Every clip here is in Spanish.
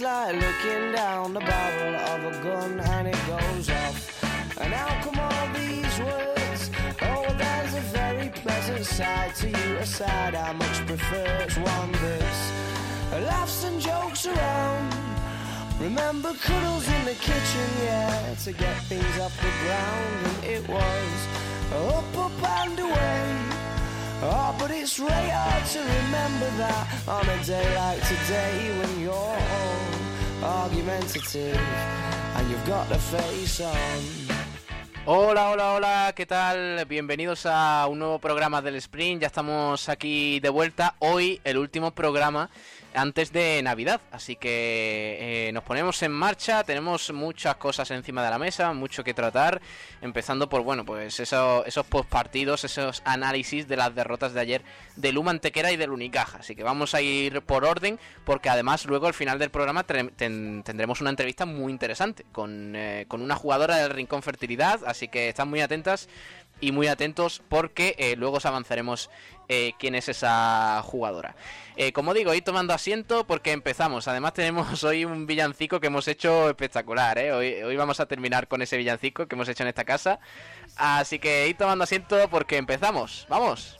it's like looking down the barrel of a gun and it goes off. And how come all these words? Oh, there's a very pleasant side to you, a side I much prefer. It's one that's laughs and jokes around. Remember cuddles in the kitchen, yeah, to get things off the ground. And it was up, up and away. Oh, but it's really hard to remember that on a day like today when you're Hola, hola, hola, ¿qué tal? Bienvenidos a un nuevo programa del Sprint. Ya estamos aquí de vuelta. Hoy el último programa antes de Navidad. Así que eh, nos ponemos en marcha, tenemos muchas cosas encima de la mesa, mucho que tratar, empezando por, bueno, pues eso, esos postpartidos, esos análisis de las derrotas de ayer de Luma Antequera y del Unicaja. Así que vamos a ir por orden, porque además luego al final del programa tendremos una entrevista muy interesante con, eh, con una jugadora del Rincón Fertilidad, así que están muy atentas y muy atentos porque eh, luego os avanzaremos eh, quién es esa jugadora. Eh, como digo, ir tomando asiento porque empezamos. Además tenemos hoy un villancico que hemos hecho espectacular. Hoy, hoy vamos a terminar con ese villancico que hemos hecho en esta casa. Así que ir tomando asiento porque empezamos. ¡Vamos!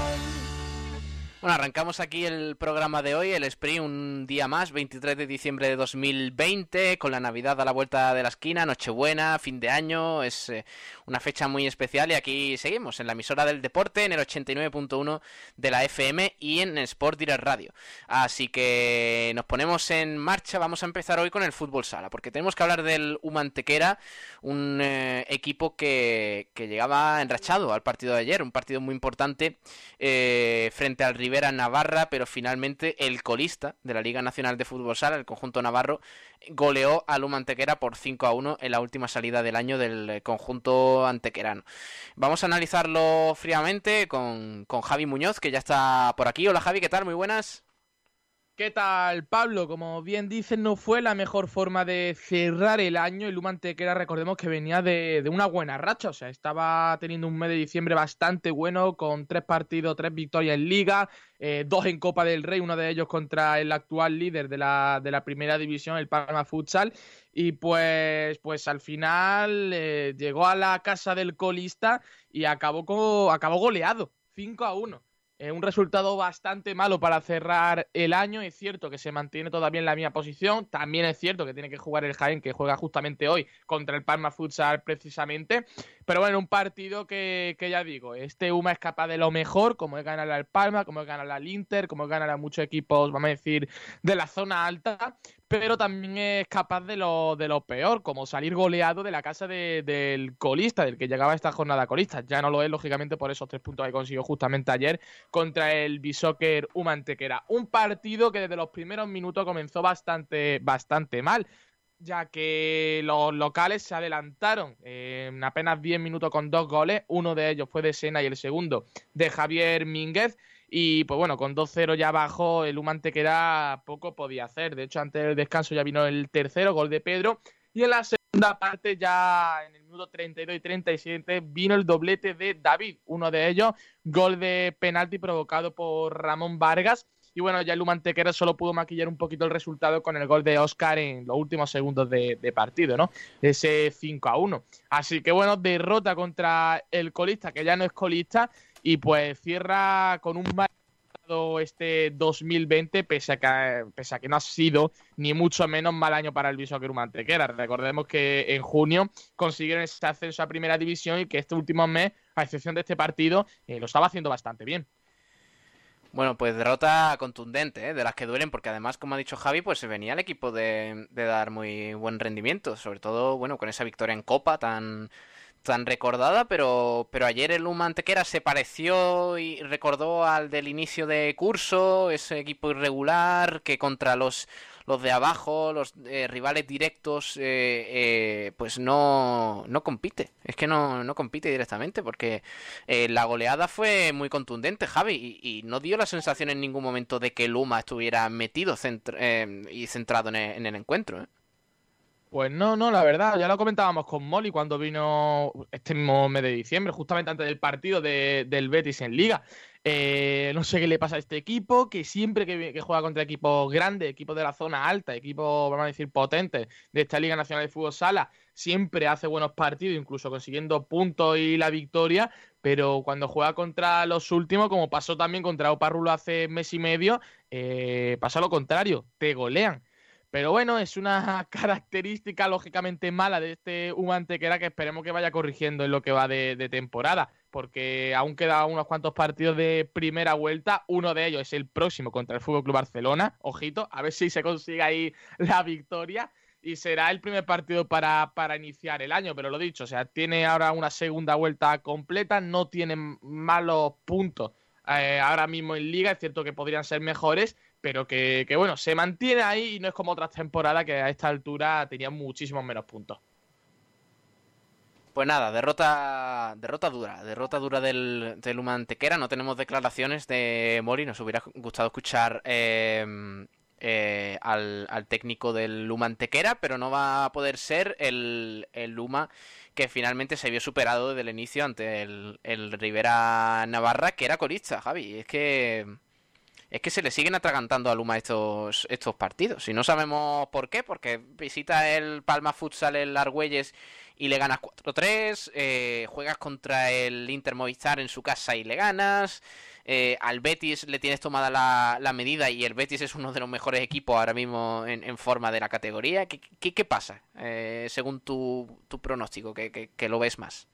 Bueno, arrancamos aquí el programa de hoy, el Sprint, un día más, 23 de diciembre de 2020, con la Navidad a la vuelta de la esquina, Nochebuena, fin de año, es eh, una fecha muy especial y aquí seguimos en la emisora del deporte, en el 89.1 de la FM y en Sport Direct Radio. Así que nos ponemos en marcha, vamos a empezar hoy con el fútbol sala, porque tenemos que hablar del Humantequera, un eh, equipo que, que, llegaba enrachado al partido de ayer, un partido muy importante eh, frente al Rivera Navarra, pero finalmente el colista de la Liga Nacional de Fútbol Sala, el conjunto navarro, goleó a Luma Antequera por 5 a 1 en la última salida del año del conjunto antequerano. Vamos a analizarlo fríamente con, con Javi Muñoz, que ya está por aquí. Hola Javi, ¿qué tal? Muy buenas. ¿Qué tal, Pablo? Como bien dicen, no fue la mejor forma de cerrar el año. El Lumantequera, recordemos que venía de, una buena racha, o sea, estaba teniendo un mes de diciembre bastante bueno, con tres partidos, tres victorias en Liga, eh, dos en Copa del Rey, uno de ellos contra el actual líder de la, de la primera división, el Palma Futsal. Y pues, pues al final eh, llegó a la casa del colista y acabó, acabó goleado, 5 a 1. Eh, un resultado bastante malo para cerrar el año. Es cierto que se mantiene todavía en la misma posición. También es cierto que tiene que jugar el Jaén, que juega justamente hoy contra el Palma Futsal precisamente. Pero bueno, un partido que, que ya digo, este UMA es capaz de lo mejor, como es ganar al Palma, como es ganar al Inter, como es ganar a muchos equipos, vamos a decir, de la zona alta pero también es capaz de lo, de lo peor, como salir goleado de la casa del colista, del que llegaba esta jornada colista. Ya no lo es, lógicamente, por esos tres puntos que consiguió justamente ayer contra el Bishoker Humantequera. Un partido que desde los primeros minutos comenzó bastante, bastante mal ya que los locales se adelantaron en apenas 10 minutos con dos goles, uno de ellos fue de Sena y el segundo de Javier Mínguez, y pues bueno, con 2-0 ya abajo, el Humante queda poco podía hacer. De hecho, antes del descanso ya vino el tercero, gol de Pedro. Y en la segunda parte, ya en el minuto 32 y 37, vino el doblete de David. Uno de ellos, gol de penalti provocado por Ramón Vargas. Y bueno, ya el Humantequera solo pudo maquillar un poquito el resultado con el gol de Oscar en los últimos segundos de, partido, ¿no? Ese 5 a 1. Así que bueno, derrota contra el colista, que ya no es colista, y pues cierra con un mal este 2020, pese a, que, pese a que no ha sido ni mucho menos mal año para el Bishoker Mantequera. Recordemos que en junio consiguieron ese ascenso a primera división y que este último mes, a excepción de este partido, eh, lo estaba haciendo bastante bien. Bueno, pues derrota contundente, ¿eh? de las que duelen, porque además, como ha dicho Javi, pues se venía el equipo de, de, dar muy buen rendimiento, sobre todo, bueno, con esa victoria en Copa tan, tan recordada, pero, pero ayer el Luma Antequera se pareció y recordó al del inicio de curso, ese equipo irregular que contra los los de abajo, los eh, rivales directos, eh, eh, pues no, no compite. Es que no, no compite directamente porque la goleada fue muy contundente, Javi, y, no dio la sensación en ningún momento de que Luma estuviera metido y centrado en el, en el encuentro. Pues no, no, la verdad, ya lo comentábamos con Molly cuando vino este mismo mes de diciembre, justamente antes del partido del Betis en Liga. Eh, no sé qué le pasa a este equipo, que siempre que, juega contra equipos grandes, equipos de la zona alta, equipos, vamos a decir, potentes de esta Liga Nacional de Fútbol Sala, siempre hace buenos partidos, incluso consiguiendo puntos y la victoria, pero cuando juega contra los últimos, como pasó también contra Oparrulo hace mes y medio, eh, pasa lo contrario, te golean. Pero bueno, es una característica lógicamente mala de este Humantequera que esperemos que vaya corrigiendo en lo que va de, temporada, porque aún quedan unos cuantos partidos de primera vuelta. Uno de ellos es el próximo contra el Fútbol Club Barcelona. Ojito, a ver si se consigue ahí la victoria. Y será el primer partido para, para iniciar el año, pero lo dicho, o sea, tiene ahora una segunda vuelta completa, no tiene malos puntos eh, ahora mismo en liga, es cierto que podrían ser mejores, pero que, bueno, se mantiene ahí y no es como otras temporadas que a esta altura tenían muchísimos menos puntos. Pues nada, derrota derrota dura, derrota dura del, del Humantequera. No tenemos declaraciones de Mori, nos hubiera gustado escuchar eh, eh, al, técnico del Humantequera, pero no va a poder ser el, el Luma que finalmente se vio superado desde el inicio ante el, el Rivera Navarra, que era colista, Javi. Es que es que se le siguen atragantando a Luma estos, estos partidos. Y no sabemos por qué, porque visita el Palma Futsal el Argüelles y le ganas 4-3, eh, juegas contra el Inter Movistar en su casa y le ganas, eh, al Betis le tienes tomada la, medida y el Betis es uno de los mejores equipos ahora mismo en, forma de la categoría. ¿Qué, qué, pasa eh, según tu, tu pronóstico, que, que lo ves más?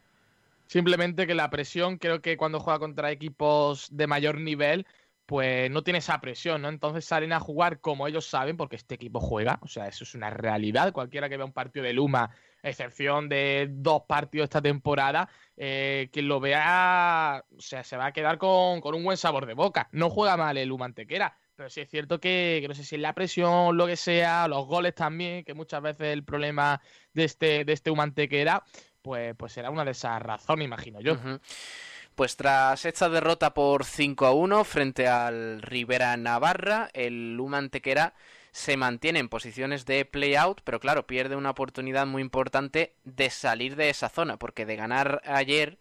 Simplemente que la presión, creo que cuando juega contra equipos de mayor nivel, pues no tiene esa presión, ¿no? Entonces salen a jugar como ellos saben, porque este equipo juega, o sea, eso es una realidad. Cualquiera que vea un partido de Luma, excepción de dos partidos esta temporada, eh, quien lo vea, o sea, se va a quedar con, un buen sabor de boca. No juega mal el Luma Antequera, pero sí es cierto que, no sé si es la presión, lo que sea, los goles también, que muchas veces el problema de este, de este Humantequera, pues, pues será una de esas razones, imagino yo. Pues tras esta derrota por 5 a 1 frente al Rivera Navarra, el Luma Antequera se mantiene en posiciones de play-out, pero claro, pierde una oportunidad muy importante de salir de esa zona, porque de ganar ayer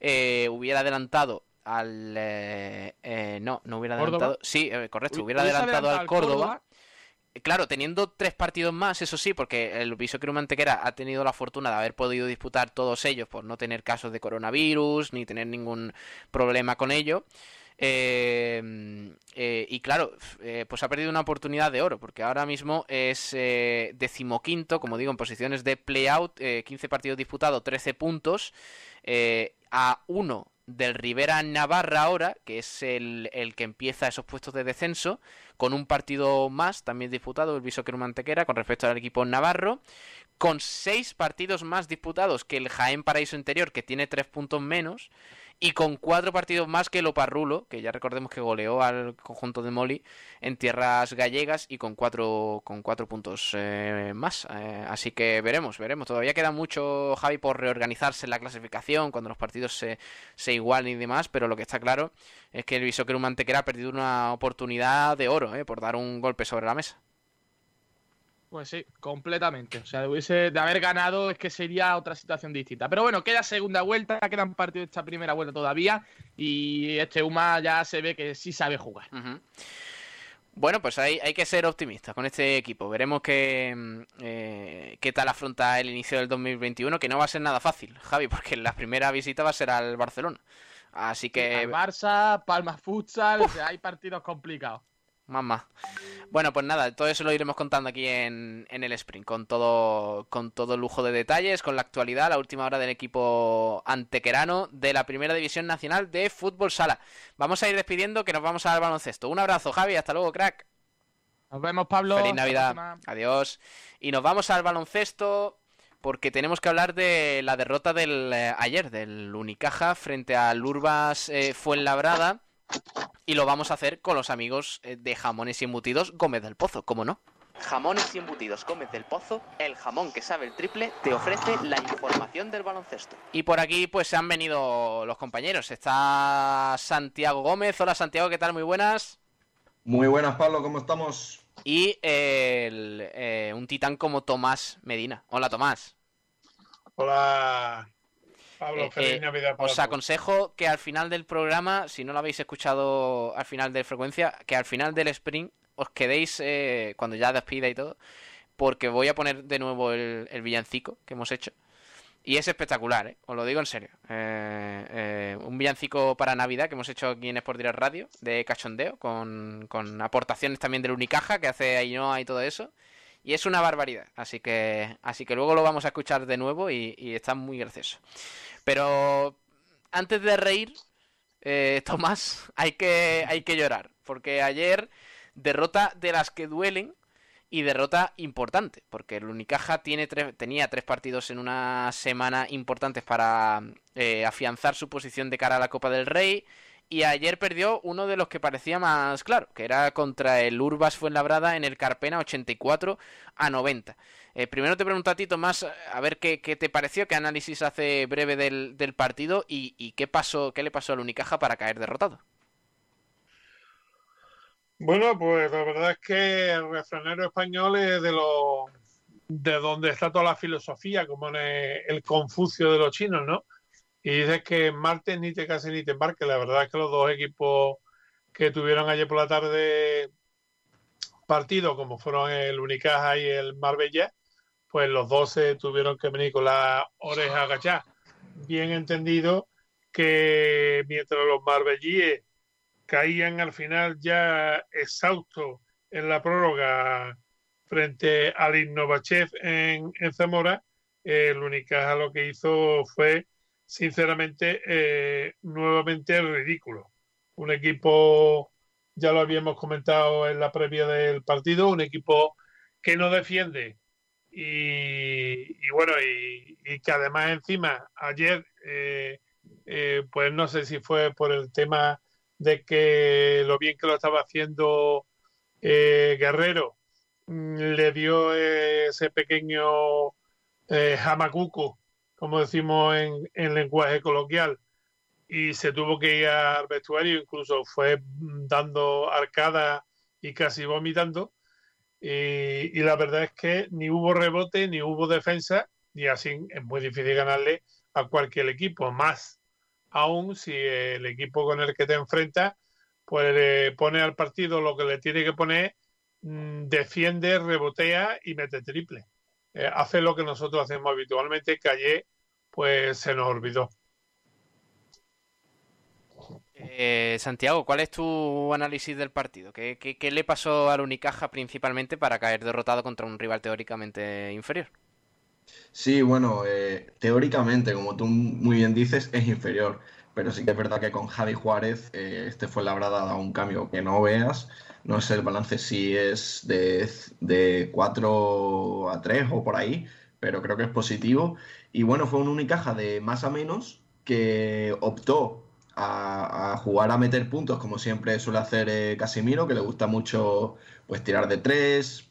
eh, hubiera adelantado al... Eh, eh, no, no hubiera adelantado... Sí, correcto, hubiera adelantado al Córdoba claro, teniendo tres partidos más, eso sí, porque el Bishoker Mantequera ha tenido la fortuna de haber podido disputar todos ellos por no tener casos de coronavirus ni tener ningún problema con ello. Eh, eh, y claro, eh, pues ha perdido una oportunidad de oro, porque ahora mismo es decimoquinto, como digo, en posiciones de play-out, 15 partidos disputados, 13 puntos, a uno del Rivera Navarra ahora, que es el, el, que empieza esos puestos de descenso, con un partido más también disputado, el Bishoker Mantequera, con respecto al equipo navarro, con seis partidos más disputados que el Jaén Paraíso Interior, que tiene tres puntos menos, y con cuatro partidos más que el Oparrulo, que ya recordemos que goleó al conjunto de Moli en tierras gallegas y con cuatro, con cuatro puntos eh, más. Eh, así que veremos, veremos. Todavía queda mucho, Javi, por reorganizarse en la clasificación, cuando los partidos se, se igualen y demás, pero lo que está claro es que el Bishoker Mantequera ha perdido una oportunidad de oro eh, por dar un golpe sobre la mesa. Pues sí, completamente. O sea, de, hubiese, de haber ganado es que sería otra situación distinta. Pero bueno, queda segunda vuelta, quedan partidos de esta primera vuelta todavía y este UMA ya se ve que sí sabe jugar. Bueno, pues hay, hay que ser optimistas con este equipo. Veremos qué, mm, eh, qué tal afronta el inicio del 2021, que no va a ser nada fácil, Javi, porque la primera visita va a ser al Barcelona. Así que. Barça, Palma Futsal, hay partidos complicados. Mamá. Bueno, pues nada, todo eso lo iremos contando aquí en, el sprint, con todo, con todo lujo de detalles, con la actualidad, la última hora del equipo antequerano de la Primera División Nacional de Fútbol Sala. Vamos a ir despidiendo que nos vamos al baloncesto. Un abrazo, Javi, hasta luego, crack. Nos vemos, Pablo. Feliz Navidad. Adiós. Y nos vamos al baloncesto porque tenemos que hablar de la derrota del eh, ayer, del Unicaja frente al Urbas eh, Fuenlabrada. Y lo vamos a hacer con los amigos eh, de Jamones y Embutidos Gómez del Pozo, ¿cómo no? Jamones y Embutidos Gómez del Pozo, el jamón que sabe el triple, te ofrece la información del baloncesto. Y por aquí pues se han venido los compañeros. Está Santiago Gómez. Hola Santiago, ¿qué tal? Muy buenas. Muy buenas, Pablo, ¿cómo estamos? Y eh, un titán como Tomás Medina. Hola, Tomás. Hola, Pablo. Eh, feliz eh, os aconsejo que al final del programa, si no lo habéis escuchado al final de frecuencia, que al final del sprint os quedéis cuando ya despida y todo, porque voy a poner de nuevo el villancico que hemos hecho. Y es espectacular, ¿eh? os lo digo en serio. Eh, eh, un villancico para Navidad que hemos hecho aquí en Sport Direct Radio de cachondeo, con, aportaciones también del Unicaja que hace Ainhoa y todo eso. Y es una barbaridad, así que, así que luego lo vamos a escuchar de nuevo y, está muy gracioso. Pero antes de reír, Tomás, hay que, hay que llorar, porque ayer derrota de las que duelen y derrota importante, porque el Unicaja tiene tenía tres partidos en una semana importantes para eh, afianzar su posición de cara a la Copa del Rey. Y ayer perdió uno de los que parecía más claro, que era contra el Urbas Fuenlabrada en el Carpena 84 a 90. Eh, primero te pregunto a ti, Tomás, a ver qué, te pareció, qué análisis hace breve del, partido y, y, qué pasó, qué le pasó al Unicaja para caer derrotado. Bueno, pues la verdad es que el refranero español es de los de donde está toda la filosofía, como en el, Confucio de los chinos, ¿no? Y dices que martes ni te cases ni te embarques. La verdad es que los dos equipos que tuvieron ayer por la tarde partido, como fueron el Unicaja y el Marbella, pues los dos se tuvieron que venir con la oreja agachadas. Bien entendido que mientras los marbellíes caían al final ya exhaustos en la prórroga frente al Innovachev en, en Zamora, el Unicaja lo que hizo fue, sinceramente, eh, nuevamente ridículo. Un equipo, ya lo habíamos comentado en la previa del partido, un equipo que no defiende y, bueno, y, que además encima ayer, eh, eh, pues no sé si fue por el tema de que lo bien que lo estaba haciendo Guerrero mm, le dio ese pequeño eh, como decimos en, en, lenguaje coloquial, y se tuvo que ir al vestuario, incluso fue dando arcada y casi vomitando. Y, la verdad es que ni hubo rebote, ni hubo defensa, y así es muy difícil ganarle a cualquier equipo, más aún si el equipo con el que te enfrentas pues pone al partido lo que le tiene que poner, mm, defiende, rebotea y mete triple. Eh, hace lo que nosotros hacemos habitualmente, que ayer pues se nos olvidó. Eh, Santiago, ¿cuál es tu análisis del partido? ¿Qué, ¿Qué, le pasó al Unicaja principalmente para caer derrotado contra un rival teóricamente inferior? Sí, bueno, eh, teóricamente, como tú muy bien dices, es inferior. Pero sí que es verdad que con Javi Juárez, eh, este fue la verdad dado un cambio que no veas. No sé el balance si es de, de 4 a 3 o por ahí, pero creo que es positivo. Y bueno, fue un Unicaja de más a menos que optó a, jugar a meter puntos, como siempre suele hacer eh, Casimiro, que le gusta mucho pues tirar de tres,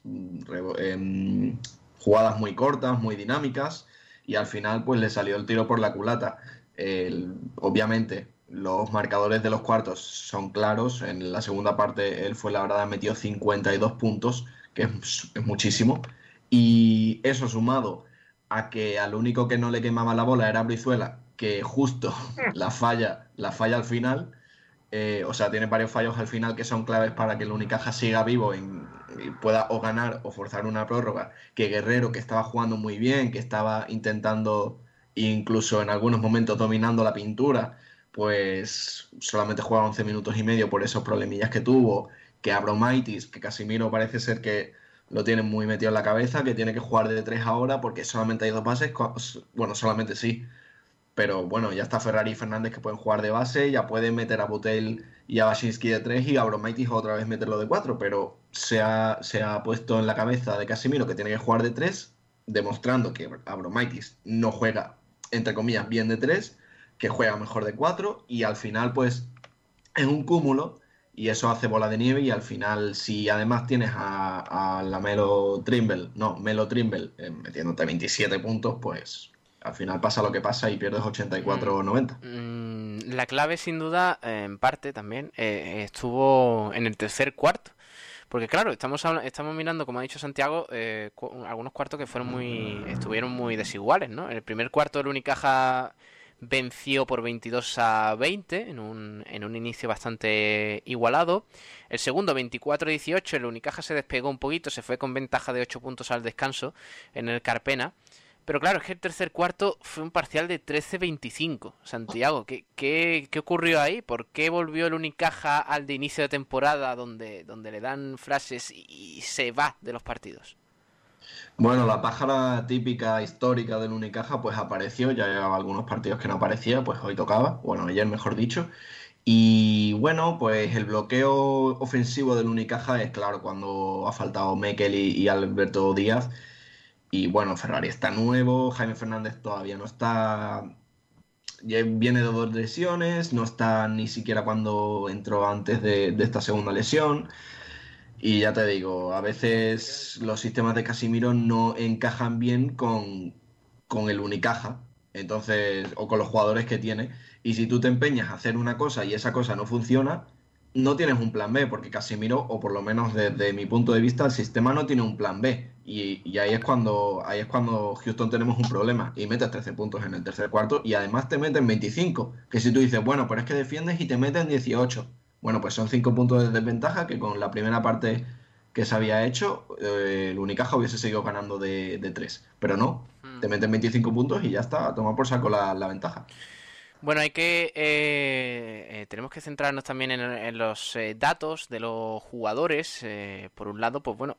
em, jugadas muy cortas, muy dinámicas, y al final pues le salió el tiro por la culata. obviamente los marcadores de los cuartos son claros, en la segunda parte él fue la verdad metió 52 puntos, que es, muchísimo, y eso sumado a que al único que no le quemaba la bola era Brizuela, que justo la falla, la falla al final, eh, o sea, tiene varios fallos al final que son claves para que el Unicaja siga vivo en, y pueda o ganar o forzar una prórroga. Que Guerrero, que estaba jugando muy bien, que estaba intentando, incluso en algunos momentos dominando la pintura, pues solamente juega 11 minutos y medio por esos problemillas que tuvo, que Abromaitis, que Casimiro parece ser que lo tiene muy metido en la cabeza, que tiene que jugar de tres ahora porque solamente hay dos bases, bueno, solamente sí, pero bueno, ya está Ferrari y Fernández que pueden jugar de base, ya pueden meter a Butel y a Basinski de 3 y a Bromaitis otra vez meterlo de 4, pero se ha, se ha, puesto en la cabeza de Casimiro que tiene que jugar de 3, demostrando que Abromaitis no juega, entre comillas, bien de 3, que juega mejor de 4 y al final pues es un cúmulo y eso hace bola de nieve y al final si además tienes a, la Melo Trimble, no, Melo Trimble eh, metiéndote 27 puntos, pues al final pasa lo que pasa y pierdes 84 o 90. la clave, sin duda, en parte también, eh, estuvo en el tercer cuarto. Porque claro, estamos estamos mirando, como ha dicho Santiago, eh, algunos cuartos que fueron muy estuvieron muy desiguales, ¿no? En el primer cuarto el Unicaja venció por 22 a 20 en un, en un inicio bastante igualado. El segundo 24-18 el Unicaja se despegó un poquito, se fue con ventaja de 8 puntos al descanso en el Carpena. Pero claro, es que el tercer cuarto fue un parcial de 13-25. Santiago, ¿qué, ¿qué, qué, ocurrió ahí? ¿Por qué volvió el Unicaja al de inicio de temporada donde, donde le dan frases y, se va de los partidos? Bueno, la pájara típica histórica del Unicaja pues apareció, ya llevaba algunos partidos que no aparecía, pues hoy tocaba, bueno, ayer mejor dicho. Y bueno, pues el bloqueo ofensivo del Unicaja es claro cuando ha faltado Mekel y Alberto Díaz y bueno, Ferrari está nuevo, Jaime Fernández todavía no está. Viene de dos lesiones, no está ni siquiera cuando entró antes de, esta segunda lesión. Y ya te digo, a veces los sistemas de Casimiro no encajan bien con, con el Unicaja, entonces, o con los jugadores que tiene. Y si tú te empeñas a hacer una cosa y esa cosa no funciona, no tienes un plan B, porque Casimiro, o por lo menos desde mi punto de vista, el sistema no tiene un plan B. Y, ahí es cuando ahí es cuando Houston tenemos un problema y metes 13 puntos en el tercer cuarto y además te meten 25. Que si tú dices, bueno, pero es que defiendes y te meten 18. Bueno, pues son 5 puntos de desventaja que con la primera parte que se había hecho, eh, el Unicaja hubiese seguido ganando de, de 3. Pero no, hmm. te meten 25 puntos y ya está, toma por saco la, la ventaja. Bueno, hay que eh, eh, tenemos que centrarnos también en, los eh, datos de los jugadores. por un lado, pues bueno,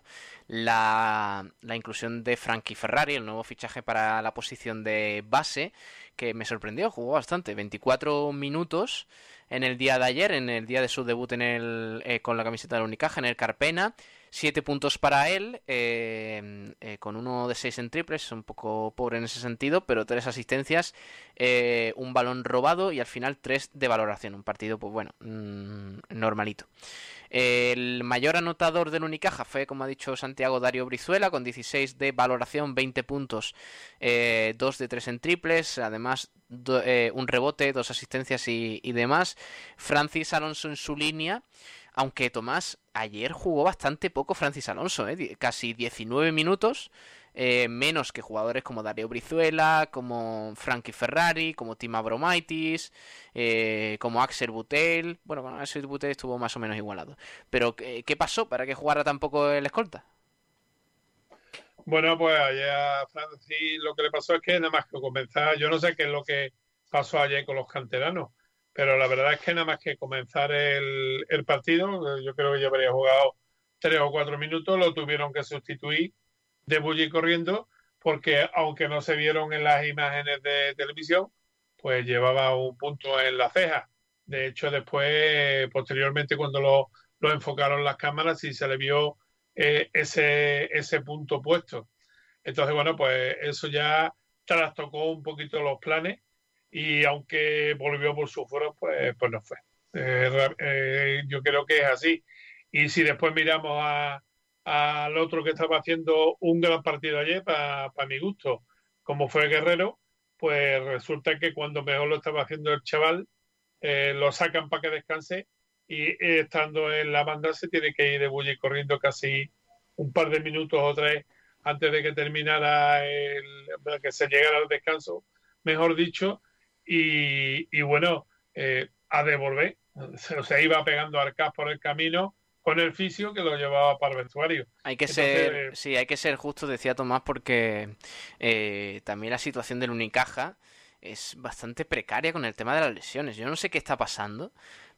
la, la, inclusión de Frankie Ferrari, el nuevo fichaje para la posición de base, que me sorprendió, jugó bastante, 24 minutos en el día de ayer, en el día de su debut en el, con la camiseta de la Unicaja, en el Carpena. 7 puntos para él, eh, eh, con uno de 6 en triples, un poco pobre en ese sentido, pero tres asistencias, eh, un balón robado y al final 3 de valoración. Un partido, pues bueno, mm, normalito. El mayor anotador del Unicaja fue, como ha dicho Santiago, Dario Brizuela, con 16 de valoración, 20 puntos, 2 de 3 en triples, además un rebote, dos asistencias y, y demás. Francis Alonso en su línea. Aunque Tomás ayer jugó bastante poco Francis Alonso, ¿eh? casi 19 minutos, eh, menos que jugadores como Dario Brizuela, como Frankie Ferrari, como Tim Abromaitis, eh, como Axel Butel. Bueno, con Axel Butel estuvo más o menos igualado. Pero, ¿qué pasó para que jugara tan poco el escolta? Bueno, pues ayer a Francis lo que le pasó es que nada más que comenzar, yo no sé qué es lo que pasó ayer con los canteranos pero la verdad es que nada más que comenzar el, partido, yo creo que ya habría jugado tres o cuatro minutos, lo tuvieron que sustituir de bully corriendo, porque aunque no se vieron en las imágenes de televisión, pues llevaba un punto en la ceja. De hecho, después, posteriormente, cuando lo, enfocaron las cámaras, sí se le vio eh, ese, ese punto puesto. Entonces, bueno, pues eso ya trastocó un poquito los planes y aunque volvió por su foro, pues, pues no fue. Eh, eh, yo creo que es así. Y si después miramos al otro que estaba haciendo un gran partido ayer, para mi gusto, como fue Guerrero, pues resulta que cuando mejor lo estaba haciendo el chaval, eh, lo sacan para que descanse y estando en la banda se tiene que ir de bulle corriendo casi un par de minutos o tres antes de que terminara el, que se llegara al descanso, mejor dicho, y, bueno, eh, a devolver. O sea, iba pegando arcas por el camino con el fisio que lo llevaba para el vestuario. Hay que ser, eh, sí, hay que ser justo, decía Tomás, porque eh, también la situación del Unicaja es bastante precaria con el tema de las lesiones. Yo no sé qué está pasando,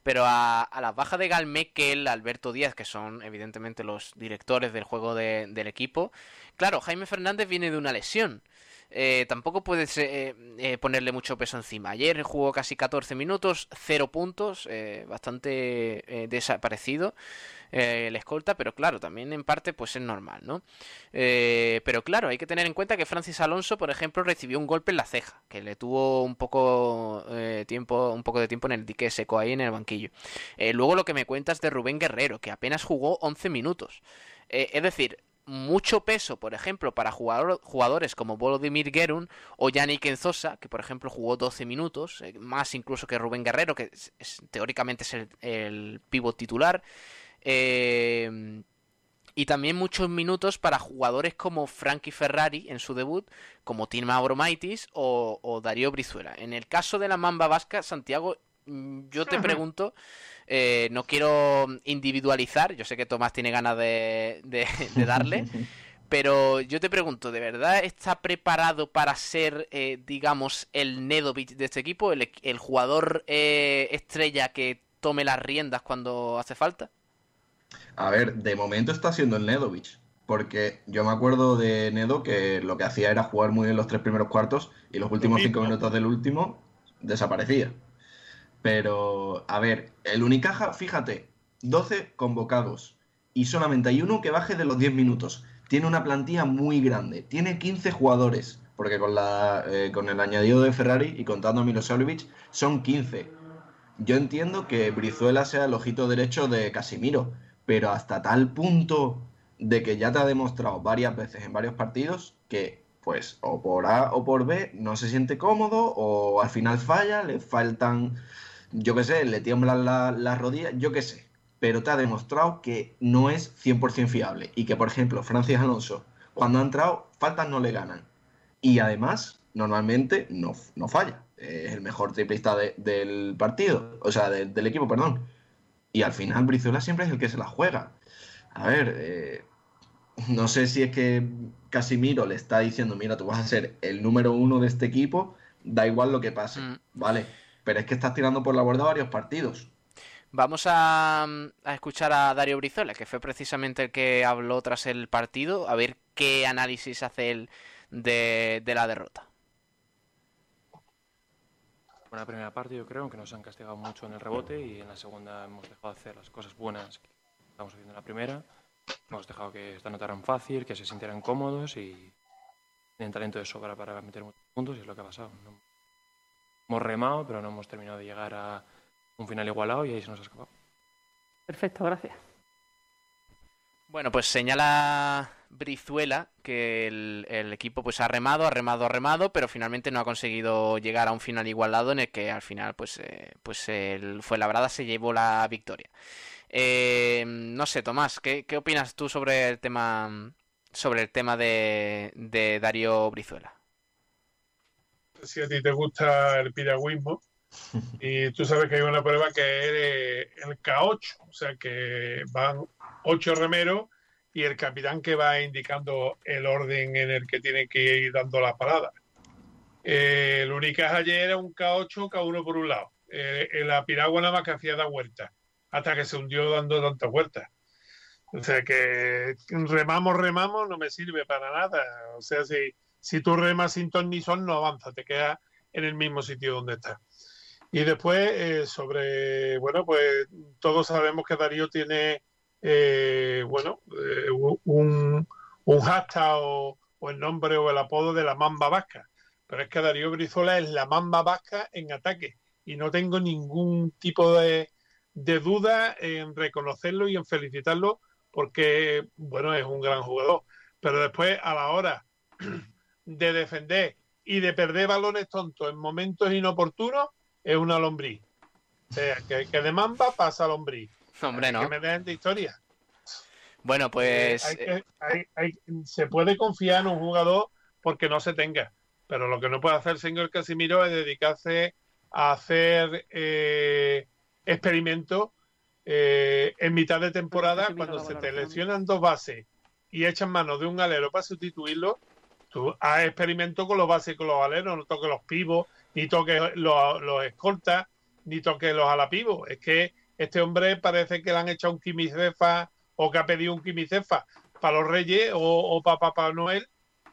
pero a, a las bajas de Galmekel, Alberto Díaz, que son evidentemente los directores del juego del equipo, claro, Jaime Fernández viene de una lesión. Eh, tampoco puedes eh, eh, ponerle mucho peso encima. Ayer jugó casi 14 minutos, 0 puntos, bastante desaparecido el escolta, pero claro, también en parte pues es normal, ¿no? pero claro, hay que tener en cuenta que Francis Alonso, por ejemplo, recibió un golpe en la ceja, que le tuvo un poco tiempo, un poco de tiempo en el dique seco ahí en el banquillo. luego lo que me cuentas de Rubén Guerrero, que apenas jugó 11 minutos. es decir, mucho peso, por ejemplo, para jugadores como Volodymyr Gerun o Yannick Enzosa, que por ejemplo jugó 12 minutos, eh, más incluso que Rubén Guerrero, que teóricamente es el, pívot titular. Eh, y también muchos minutos para jugadores como Frankie Ferrari en su debut, como Tim Abromaitis o, o Darío Brizuela. En el caso de la Mamba Vasca, Santiago, yo te pregunto eh, no quiero individualizar, yo sé que Tomás tiene ganas de, darle, pero yo te pregunto, ¿de verdad está preparado para ser, eh, digamos, el Nedovic de este equipo, el, jugador eh, estrella que tome las riendas cuando hace falta? A ver, de momento está siendo el Nedovic. Porque yo me acuerdo de Nedo que lo que hacía era jugar muy bien los tres primeros cuartos y los últimos cinco minutos del último desaparecía. Pero, a ver, el Unicaja, fíjate, 12 convocados y solamente hay uno que baje de los 10 minutos. Tiene una plantilla muy grande, tiene 15 jugadores, porque con, la, eh, con el añadido de Ferrari y contando a Milosavljevic son 15. Yo entiendo que Brizuela sea el ojito derecho de Casimiro, pero hasta tal punto de que ya te ha demostrado varias veces en varios partidos que pues o por A o por B no se siente cómodo o al final falla, le faltan yo qué sé, le tiemblan las rodillas, yo qué sé. Pero te ha demostrado que no es 100% fiable. Y que, por ejemplo, Francis Alonso, cuando ha entrado, faltas no le ganan. Y además, normalmente no, no falla. Es el mejor triplista del partido, o sea, del equipo, perdón. Y al final, Brizuela siempre es el que se la juega. A ver, eh, no sé si es que Casimiro le está diciendo, mira, tú vas a ser el número uno de este equipo, da igual lo que pase, mm. ¿vale? Pero es que estás tirando por la borda varios partidos. Vamos a, escuchar a Dario Brizola, que fue precisamente el que habló tras el partido, a ver qué análisis hace él de, la derrota. Buena primera parte, yo creo, que nos han castigado mucho en el rebote y en la segunda hemos dejado de hacer las cosas buenas que estamos haciendo en la primera. Hemos dejado que esta notaran fácil, que se sintieran cómodos y tienen talento de sobra para meter muchos puntos y es lo que ha pasado. Hemos remado, pero no hemos terminado de llegar a un final igualado y ahí se nos ha escapado. Perfecto, gracias. Bueno, pues señala Brizuela que el, equipo pues ha remado, ha remado, ha remado, pero finalmente no ha conseguido llegar a un final igualado en el que al final pues, eh, pues el Fuenlabrada se llevó la victoria. Eh, no sé, Tomás, ¿qué, ¿qué, opinas tú sobre el tema sobre el tema de, de Darío Brizuela? Si a ti te gusta el piragüismo, y tú sabes que hay una prueba que es el K8, o sea que van ocho remeros y el capitán que va indicando el orden en el que tiene que ir dando las paradas. Eh, el Unicaja ayer era un K8, K1 por un lado. Eh, la piragua nada más que hacía dar vueltas, hasta que se hundió dando tantas vueltas. O sea que remamos, remamos, no me sirve para nada. O sea, si si tú remas sin ton ni son, no avanza, te quedas en el mismo sitio donde estás. Y después, eh, sobre, bueno, pues todos sabemos que Darío tiene, eh, bueno, eh, un, un, hashtag o, el nombre o el apodo de la mamba vasca. Pero es que Darío Brizola es la mamba vasca en ataque. Y no tengo ningún tipo de, de duda en reconocerlo y en felicitarlo porque, bueno, es un gran jugador. Pero después, a la hora de defender y de perder balones tontos en momentos inoportunos es una lombriz. O sea, que, que de mamba pasa a lombriz. Hombre, no. Que me den de historia. Bueno, pues. se puede confiar en un jugador porque no se tenga. Pero lo que no puede hacer el señor Casimiro es dedicarse a hacer eh, experimentos eh, en mitad de temporada cuando se te lesionan dos bases y echan mano de un alero para sustituirlo Tú haz experimento con los básicos, los aleros, no toques los pivos ni toques los, los escoltas, ni toques los alapivos. Es que este hombre parece que le han hecho un quimicefa o que ha pedido un quimicefa para los reyes o, para Papá Noel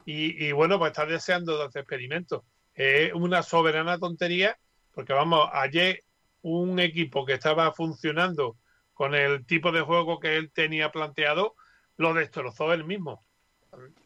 y, bueno, pues está deseando dos experimentos. Es una soberana tontería porque vamos, ayer un equipo que estaba funcionando con el tipo de juego que él tenía planteado, lo destrozó él mismo.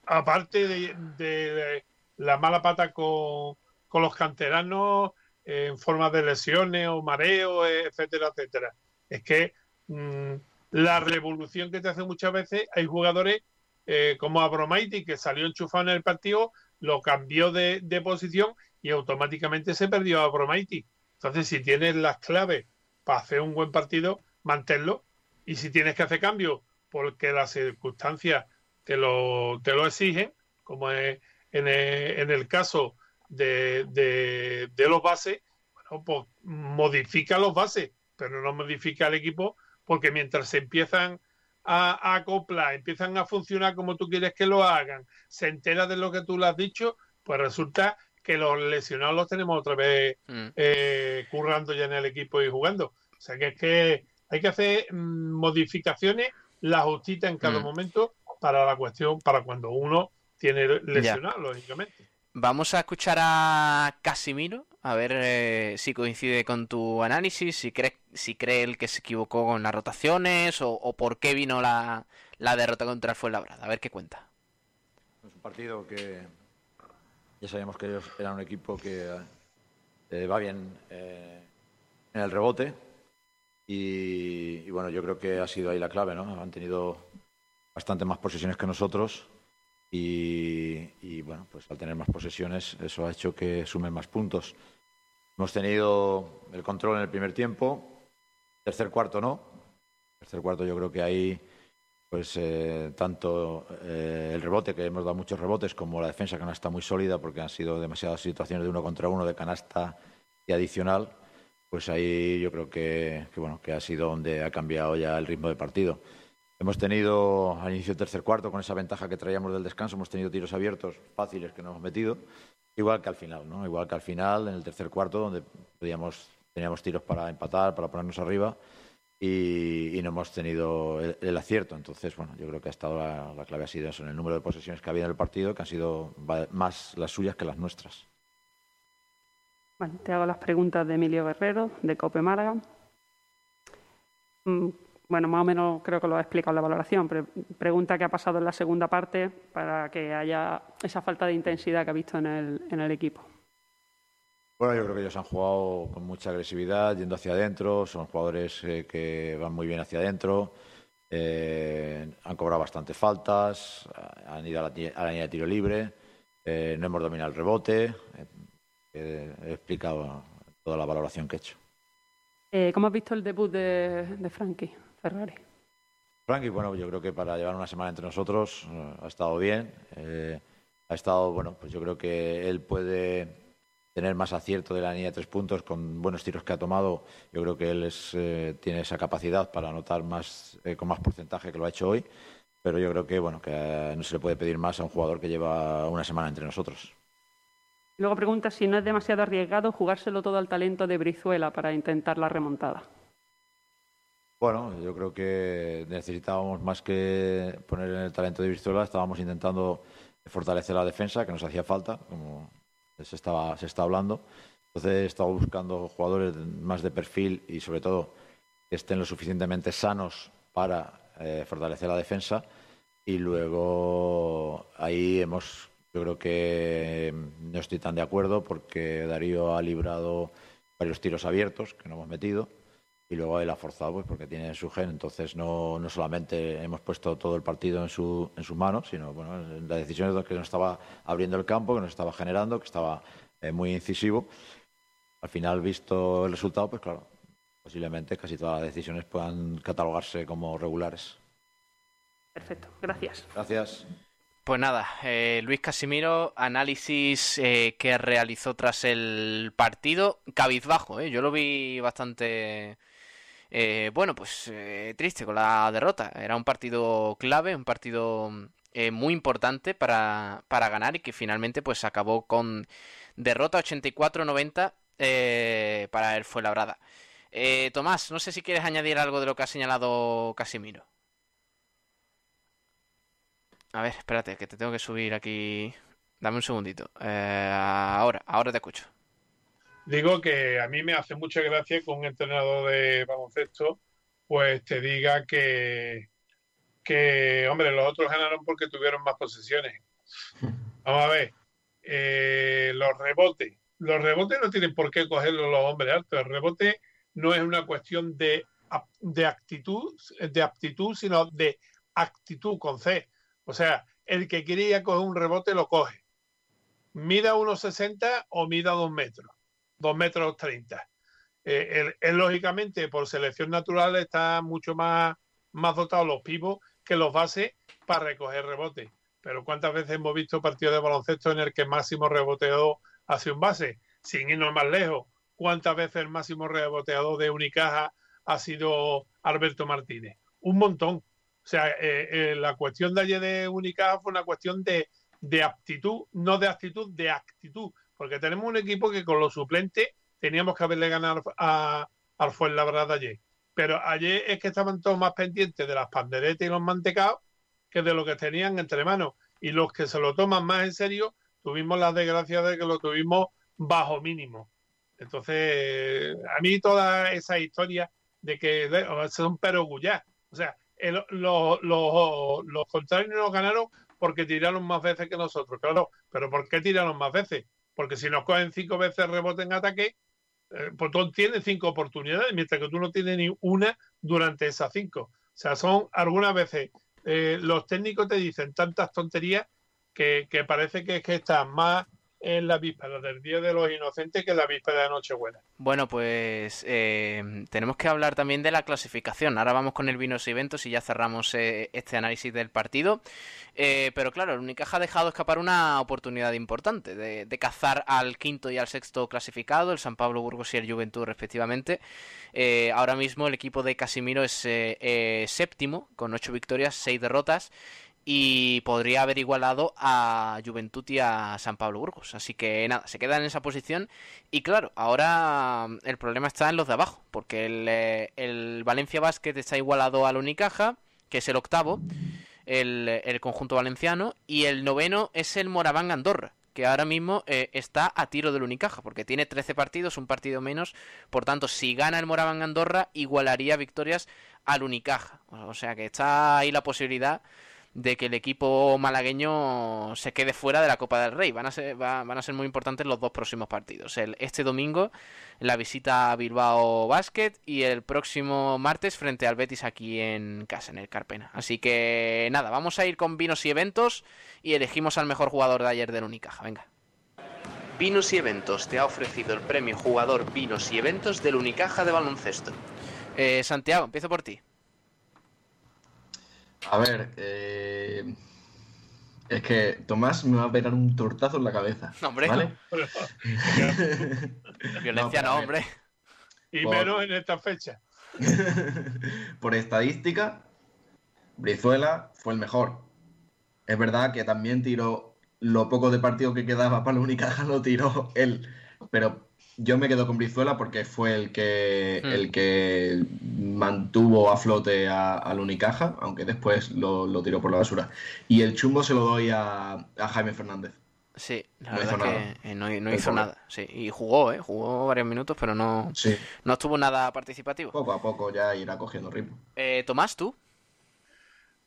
Aparte de, la mala pata con, con los canteranos en forma de lesiones o mareos, etcétera, etcétera. Es que mm, la revolución que te hace muchas veces, hay jugadores eh, como Abromaiti que salió enchufado en el partido, lo cambió de, posición y automáticamente se perdió a Abromaiti. Entonces, si tienes las claves para hacer un buen partido, manténlo. Y si tienes que hacer cambios porque las circunstancias te lo, te lo exigen, como es en el, caso de, de, los bases, bueno, pues modifica los bases, pero no modifica el equipo porque mientras se empiezan a, acoplar, empiezan a funcionar como tú quieres que lo hagan, se entera de lo que tú le has dicho, pues resulta que los lesionados los tenemos otra vez mm. eh, currando ya en el equipo y jugando. O sea que es que hay que hacer mm, modificaciones, la justita en cada mm. momento para la cuestión, para cuando uno tiene lesionado, lógicamente. Vamos a escuchar a Casimiro, a ver eh, si coincide con tu análisis, si cree, si cree él que se equivocó con las rotaciones o, por qué vino la, derrota contra el Fuenlabrada. A ver qué cuenta. Es un partido que ya sabíamos que ellos eran un equipo que eh, va bien eh, en el rebote y, y, bueno, yo creo que ha sido ahí la clave, ¿no? Han tenido bastante más posesiones que nosotros y, bueno, pues al tener más posesiones eso ha hecho que sumen más puntos. Hemos tenido el control en el primer tiempo, tercer cuarto no. Tercer cuarto yo creo que ahí pues eh, tanto eh, el rebote, que hemos dado muchos rebotes, como la defensa canasta muy sólida, porque han sido demasiadas situaciones de uno contra uno, de canasta y adicional, pues ahí yo creo que, que, bueno, que ha sido donde ha cambiado ya el ritmo de partido. Hemos tenido al inicio del tercer cuarto, con esa ventaja que traíamos del descanso, hemos tenido tiros abiertos fáciles que no hemos metido, igual que al final, ¿no? Igual que al final, en el tercer cuarto, donde podíamos, teníamos tiros para empatar, para ponernos arriba, y, no hemos tenido el, acierto. Entonces, bueno, yo creo que ha estado la, clave ha sido eso, en el número de posesiones que había en el partido, que han sido más las suyas que las nuestras. Bueno, te hago las preguntas de Emilio Guerrero, de Cope Málaga. Mm, bueno, más o menos creo que lo ha explicado en la valoración, pero pregunta qué ha pasado en la segunda parte para que haya esa falta de intensidad que ha visto en el, en el equipo. Bueno, yo creo que ellos han jugado con mucha agresividad, yendo hacia adentro, son jugadores eh, que van muy bien hacia adentro, eh, han cobrado bastantes faltas, han ido a la, línea de tiro libre, eh, no hemos dominado el rebote, he explicado toda la valoración que he hecho. ¿Cómo has visto el debut de, de Frankie? Ferrari. Frankie, bueno, yo creo que para llevar una semana entre nosotros eh, ha estado bien. Eh, ha estado, bueno, pues yo creo que él puede tener más acierto de la línea de tres puntos con buenos tiros que ha tomado. Yo creo que él eh, tiene esa capacidad para anotar más, con más porcentaje que lo ha hecho hoy. Pero yo creo que, bueno, que no se le puede pedir más a un jugador que lleva una semana entre nosotros. Luego pregunta si no es demasiado arriesgado jugárselo todo al talento de Brizuela para intentar la remontada. Bueno, yo creo que necesitábamos más que poner en el talento de Brizuela, estábamos intentando fortalecer la defensa, que nos hacía falta, como se estaba, se está hablando. Entonces he buscando jugadores más de perfil y sobre todo que estén lo suficientemente sanos para eh, fortalecer la defensa. Y luego ahí hemos, yo creo que no estoy tan de acuerdo porque Darío ha librado varios tiros abiertos que no hemos metido y luego él ha forzado pues porque tiene su gen. Entonces no, no solamente hemos puesto todo el partido en, su, en sus manos sino bueno la decisión es que nos estaba abriendo el campo que nos estaba generando que estaba eh, muy incisivo. Al final visto el resultado pues claro posiblemente casi todas las decisiones puedan catalogarse como regulares. Perfecto. Gracias. Gracias. Pues nada, eh, Luis Casimiro, análisis eh, que realizó tras el partido, cabizbajo, eh, yo lo vi bastante eh, bueno, pues eh, triste con la derrota. Era un partido clave, un partido eh, muy importante para, para ganar y que finalmente pues acabó con derrota 84-90 eh, para el Fuenlabrada. Eh, Tomás, no sé si quieres añadir algo de lo que ha señalado Casimiro. A ver, espérate, que te tengo que subir aquí. Dame un segundito. Ahora, ahora te escucho. Digo que a mí me hace mucha gracia que un entrenador de baloncesto pues te diga que, que hombre, los otros ganaron porque tuvieron más posesiones. Vamos a ver, eh, los rebotes. Los rebotes no tienen por qué cogerlos los hombres altos. El rebote no es una cuestión de, de actitud, de aptitud, sino de actitud con C. O sea, el que quería coger un rebote lo coge. Mida 1,60 o mida 2 metros, 2 metros 30. Eh, lógicamente, por selección natural, está mucho más, más dotado los pivos que los bases para recoger rebote. Pero ¿cuántas veces hemos visto partidos de baloncesto en el que máximo reboteó hacia un base? Sin irnos más lejos. ¿Cuántas veces el máximo reboteador de Unicaja ha sido Alberto Martínez? Un montón. O sea, eh, eh, la cuestión de ayer de Unicaja fue una cuestión de, de aptitud, no de actitud, de actitud. Porque tenemos un equipo que con los suplentes teníamos que haberle ganado a, al Fuenlabrada ayer. Pero ayer es que estaban todos más pendientes de las panderetas y los mantecados que de lo que tenían entre manos. Y los que se lo toman más en serio, tuvimos la desgracia de que lo tuvimos bajo mínimo. Entonces, a mí toda esa historia de que son perogullas. O sea, los contrarios nos ganaron porque tiraron más veces que nosotros. Claro, pero ¿por qué tiraron más veces? Porque si nos cogen cinco veces rebote en ataque, eh, tú tienes cinco oportunidades, mientras que tú no tienes ni una durante esas cinco. O sea, son algunas veces eh, los técnicos te dicen tantas tonterías que, parece que, es que están más en la víspera del Día de los Inocentes que en la víspera de Nochebuena. Bueno, pues eh, tenemos que hablar también de la clasificación. Ahora vamos con el Vinos y Eventos y ya cerramos eh, este análisis del partido. Eh, pero claro, el Unicaja ha dejado escapar una oportunidad importante de, cazar al quinto y al sexto clasificado, el San Pablo Burgos y el Juventud respectivamente. ahora mismo el equipo de Casimiro es séptimo, con ocho victorias, seis derrotas y podría haber igualado a Juventud y a San Pablo Burgos. Así que nada, se queda en esa posición. Y claro, ahora mm, el problema está en los de abajo, porque el, eh, el Valencia Basket está igualado al Unicaja, que es el octavo, el, el, conjunto valenciano, y el noveno es el Moraván Andorra que ahora mismo eh, está a tiro del Unicaja, porque tiene 13 partidos, un partido menos. Por tanto, si gana el Moraván Andorra, igualaría victorias al Unicaja. O sea que está ahí la posibilidad de que el equipo malagueño se quede fuera de la Copa del Rey. Van a ser, van a ser muy importantes los dos próximos partidos. El, este domingo la visita a Bilbao Basket y el próximo martes frente al Betis aquí en casa, en el Carpena. Así que nada, vamos a ir con vinos y eventos y elegimos al mejor jugador de ayer del Unicaja. Venga. Vinos y Eventos te ha ofrecido el premio Jugador Vinos y Eventos del Unicaja de baloncesto. Eh, Santiago, empiezo por ti. A ver, eh, es que Tomás me va a pegar un tortazo en la cabeza. hombre. ¿vale? Violencia no, hombre. Y menos en esta fecha. por estadística, Brizuela fue el mejor. Es verdad que también tiró lo poco de partido que quedaba para la Unicaja, lo tiró él. Pero yo me quedo con Brizuela porque fue el que, hmm. el que mantuvo a flote al Unicaja, aunque después lo, tiró por la basura. Y el chumbo se lo doy a, Jaime Fernández. Sí, la no verdad que eh, no, hizo nada. Sí, y jugó, ¿eh? Jugó varios minutos, pero no, no estuvo nada participativo. Poco a poco ya irá cogiendo ritmo. Eh, Tomás, ¿tú?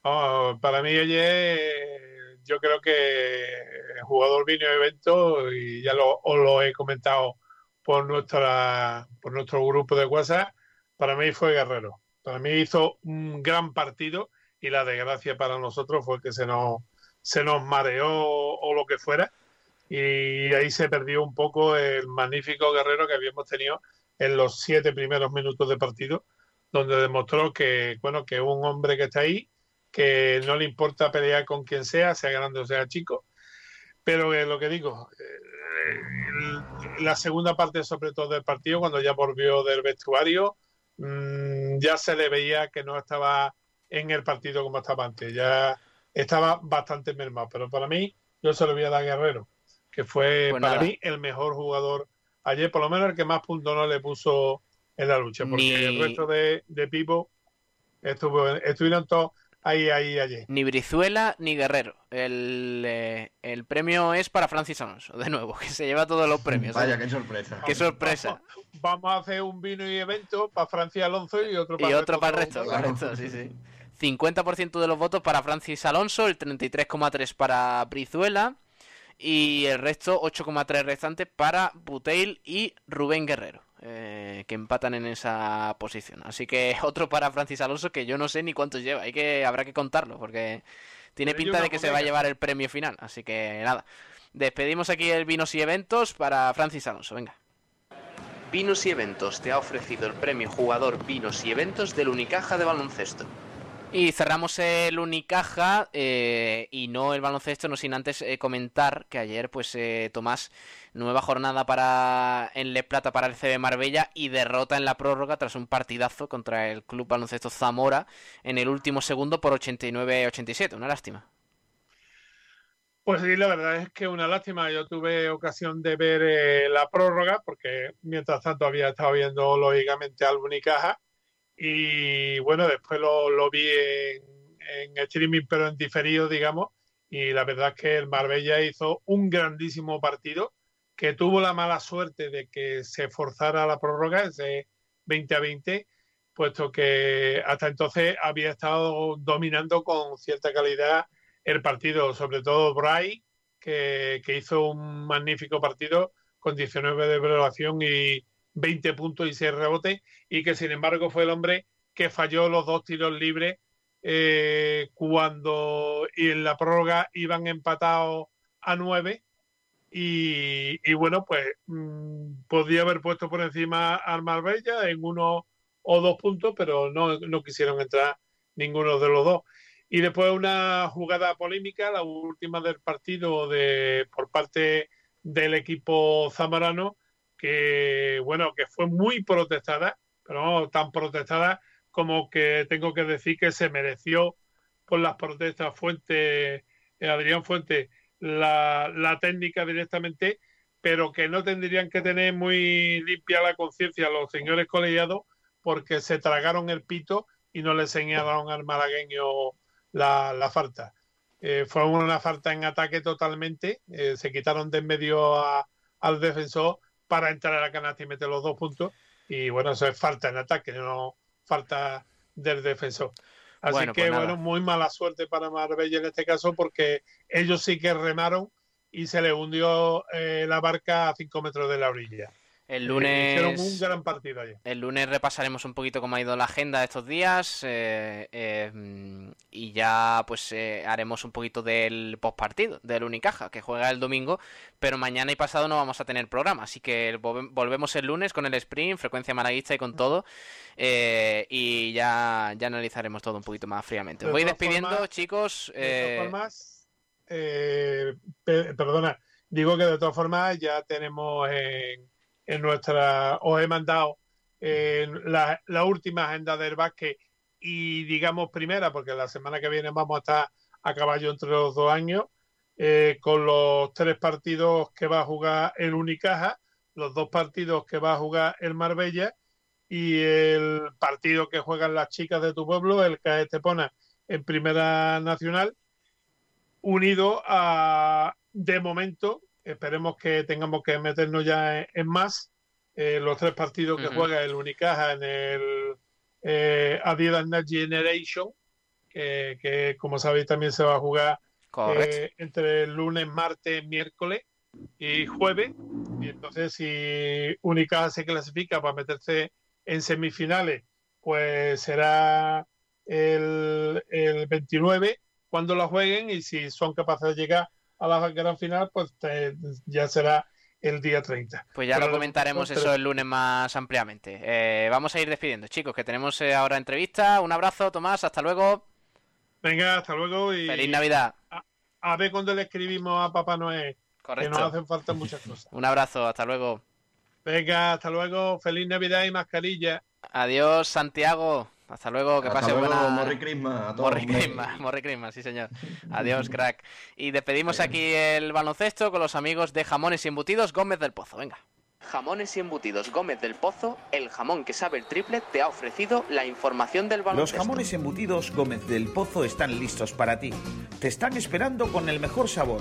Oh, para mí oye, yo creo que el jugador vino de evento y ya lo, os lo he comentado por, nuestra, por nuestro grupo de WhatsApp, para mí fue Guerrero. Para mí hizo un gran partido y la desgracia para nosotros fue que se nos, se nos mareó o lo que fuera y ahí se perdió un poco el magnífico Guerrero que habíamos tenido en los siete primeros minutos de partido, donde demostró que, bueno, que un hombre que está ahí, que no le importa pelear con quien sea, sea grande o sea chico, pero lo que digo, la segunda parte, sobre todo del partido, cuando ya volvió del vestuario, mm, ya se le veía que no estaba en el partido como estaba antes, ya estaba bastante mermado. Pero para mí, yo se lo voy a dar a Guerrero. que fue Pues para nada. mí el mejor jugador ayer, por lo menos el que más puntos no le puso en la lucha, porque Ni- el resto de, de Pipo estuvo, estuvieron todos ahí, ahí, ayer. Ni Brizuela ni Guerrero. El, eh, el premio es para Francis Alonso, de nuevo, que se lleva todos los premios. Vaya, qué sorpresa. Qué sorpresa. Vamos a hacer un vino y evento para Francia Alonso y otro Y para otro para el resto, claro. correcto, sí, sí. 50% de los votos para Francis Alonso, el 33,3 para Brizuela y el resto 8,3 restantes para Buteil y Rubén Guerrero, eh, que empatan en esa posición. Así que otro para Francis Alonso que yo no sé ni cuántos lleva, hay que habrá que contarlo porque tiene Pero pinta de que se va a llevar el premio final. Así que nada, despedimos aquí el Vinos y Eventos para Francis Alonso, venga. Vinos y Eventos te ha ofrecido el premio Jugador Vinos y Eventos del Unicaja de baloncesto. Y cerramos el Unicaja eh, y no el baloncesto, no sin antes eh, comentar que ayer, pues eh, Tomás, nueva jornada para en Le Plata para el CB Marbella y derrota en la prórroga tras un partidazo contra el Club Baloncesto Zamora en el último segundo por 89-87. Una lástima. Pues sí, la verdad es que una lástima. Yo tuve ocasión de ver eh, la prórroga porque mientras tanto había estado viendo lógicamente al Unicaja y bueno, después lo, lo vi en, streaming pero en diferido, digamos, y la verdad es que el Marbella hizo un grandísimo partido que tuvo la mala suerte de que se forzara la prórroga, ese 20 a 20, puesto que hasta entonces había estado dominando con cierta calidad el partido, sobre todo Bray, que, que hizo un magnífico partido con 19 de evaluación y 20 puntos y 6 rebotes, y que sin embargo fue el hombre que falló los dos tiros libres eh, cuando y en la prórroga iban empatados a 9. Y, bueno, pues mm, podía haber puesto por encima al Marbella en uno o dos puntos, pero no, no quisieron entrar ninguno de los dos. Y después una jugada polémica, la última del partido de, por parte del equipo zamorano, que bueno, que fue muy protestada, pero no tan protestada como que tengo que decir que se mereció por las protestas Fuente, eh, Adrián Fuente, la, la técnica directamente, pero que no tendrían que tener muy limpia la conciencia los señores colegiados porque se tragaron el pito y no le señalaron al malagueño la, la falta. Eh, fue una falta en ataque totalmente, eh, se quitaron de en medio a- al defensor para entrar a la canasta y meter los dos puntos y bueno, eso es falta en ataque, no falta del defensor. Así Bueno, que pues bueno, muy mala suerte para Marbella en este caso porque ellos sí que remaron y se le hundió eh, la barca a cinco metros de la orilla. El Eh, hicieron un lunes... gran partido ayer. El lunes repasaremos un poquito cómo ha ido la agenda de estos días eh, eh, y ya pues eh, haremos un poquito del postpartido del Unicaja que juega el domingo, pero mañana y pasado no vamos a tener programa, así que volve- volvemos el lunes con el sprint, frecuencia malaguista y con todo y ya, ya analizaremos todo un poquito más fríamente. Os voy despidiendo formas- chicos. De todas formas, pe- perdona, digo que de todas formas ya tenemos en, en nuestra, os he mandado eh, la, última agenda del básquet y digamos primera, porque la semana que viene vamos a estar a caballo entre los dos años, eh, con los tres partidos que va a jugar el Unicaja, los dos partidos que va a jugar el Marbella y el partido que juegan las chicas de tu pueblo, el CAE Estepona, en Primera Nacional, unido a, de momento, esperemos que tengamos que meternos ya en, en más, eh, los tres partidos que juega el Unicaja en el eh, Adidas Next Generation, que, que, como sabéis también se va a jugar eh, entre el lunes, martes, miércoles y jueves. Y entonces, si Unicaja se clasifica para meterse en semifinales, pues será el, el 29 cuando la jueguen. Y si son capaces de llegar a la gran final, pues te- ya será el día 30. Pues ya Pero lo comentaremos eso el lunes más ampliamente. Eh, vamos a ir despidiendo, chicos, que tenemos eh, ahora entrevista. Un abrazo, Tomás, hasta luego. Venga, hasta luego y Feliz Navidad. a ver cuando le escribimos a Papá Noel, que nos Correcto. hacen falta muchas cosas. Un abrazo, hasta luego. Venga, hasta luego, feliz Navidad y mascarilla. Adiós, Santiago. Hasta luego, que Hasta pase luego, buena. Morri Christmas a todos, Morri. Christmas, Morri Christmas, sí señor. Adiós, crack. Y despedimos aquí el baloncesto con los amigos de Jamones y Embutidos Gómez del Pozo. Venga. Jamones y Embutidos Gómez del Pozo, el jamón que sabe el triple, te ha ofrecido la información del Los baloncesto. jamones embutidos Gómez del Pozo están listos para ti. Te están esperando con el mejor sabor,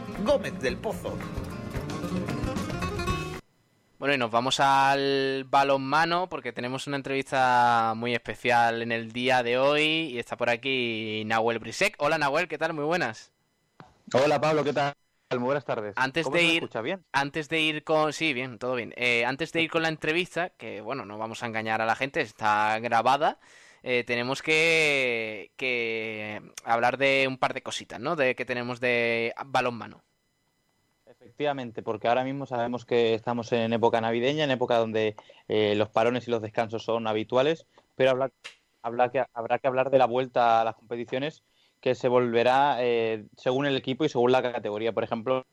Gómez del Pozo. Bueno, y nos vamos al balonmano porque tenemos una entrevista muy especial en el día de hoy y está por aquí Nahuel Brisek. Hola Nahuel, ¿qué tal? Muy buenas. Hola Pablo, ¿qué tal? Muy buenas tardes. Antes ¿Cómo de ir, escucha bien? antes de ir con, sí, bien, todo bien. Eh, antes de ir con la entrevista, que bueno, no vamos a engañar a la gente, está grabada. eh, tenemos que, que hablar de un par de cositas, ¿no? De que tenemos de balonmano. Efectivamente, porque ahora mismo sabemos que estamos en época navideña, en época donde eh, los parones y los descansos son habituales, pero habrá, habrá, que, habrá que hablar de la vuelta a las competiciones que se volverá eh, según el equipo y según la categoría. Por ejemplo,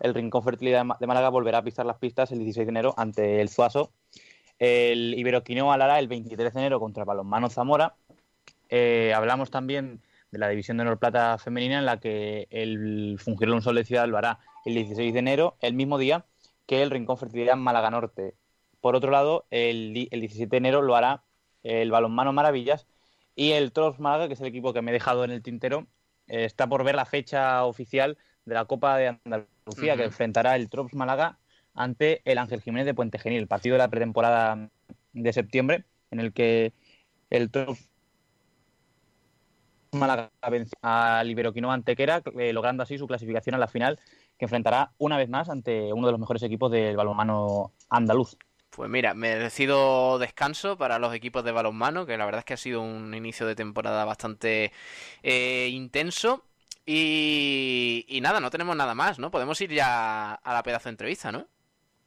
el Rincón Fertilidad de Málaga volverá a pisar las pistas el 16 de enero ante el Zuaso. El Iberoquinoa Lara el 23 de enero contra Balonmano Zamora. Eh, hablamos también de la división de honor plata femenina en la que el Fungirón Sol de Ciudad lo hará el 16 de enero, el mismo día que el Rincón Fertilidad Málaga Norte. Por otro lado, el, di- el 17 de enero lo hará el Balonmano Maravillas y el Trops Málaga, que es el equipo que me he dejado en el tintero, eh, está por ver la fecha oficial de la Copa de Andalucía que enfrentará el Trops Málaga ante el Ángel Jiménez de Puente Genil, el partido de la pretemporada de septiembre, en el que el Trops Málaga venció al Iberoquinoa Antequera, eh, logrando así su clasificación a la final, que enfrentará una vez más ante uno de los mejores equipos del balonmano andaluz. Pues mira, merecido descanso para los equipos de balonmano, que la verdad es que ha sido un inicio de temporada bastante eh, intenso. Y, y nada, no tenemos nada más, ¿no? Podemos ir ya a la pedazo de entrevista, ¿no?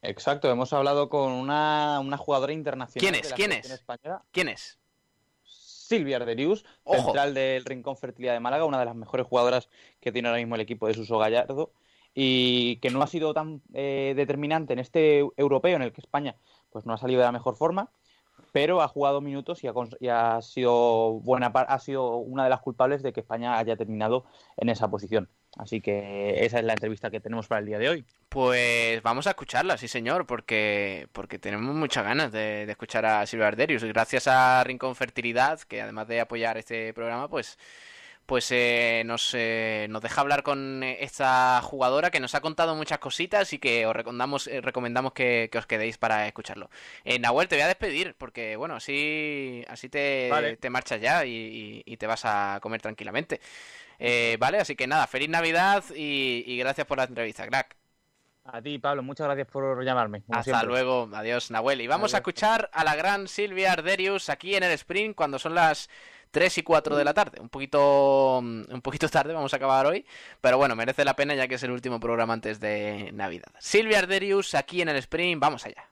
Exacto, hemos hablado con una, una jugadora internacional. ¿Quién de es? la ¿Quién es? española, ¿Quién es? Silvia Arderius, Ojo. central del Rincón Fertilidad de Málaga, una de las mejores jugadoras que tiene ahora mismo el equipo de Suso Gallardo y que no ha sido tan eh, determinante en este europeo en el que España pues no ha salido de la mejor forma, pero ha jugado minutos y ha, y sido buena ha sido una de las culpables de que España haya terminado en esa posición. Así que esa es la entrevista que tenemos para el día de hoy. Pues vamos a escucharla, sí señor, porque, porque tenemos muchas ganas de, de escuchar a Silvia Arderius. Gracias a Rincón Fertilidad, que además de apoyar este programa, pues, pues eh, nos, eh, nos deja hablar con eh, esta jugadora que nos ha contado muchas cositas y que os recomendamos, eh, recomendamos que, que os quedéis para escucharlo. Eh, Nahuel, te voy a despedir, porque bueno, así, así te, Vale. te marchas ya y, y- y te vas a comer tranquilamente. Eh, vale, así que nada, feliz Navidad y, y gracias por la entrevista, crack. A ti, Pablo, muchas gracias por llamarme. Hasta siempre. luego, adiós Nahuel. Y vamos a escuchar a la gran Silvia Arderius aquí en el sprint cuando son las 3 y 4 de la tarde. Un poquito, mm, un poquito tarde, vamos a acabar hoy, pero bueno, merece la pena ya que es el último programa antes de Navidad. Silvia Arderius aquí en el sprint, vamos allá.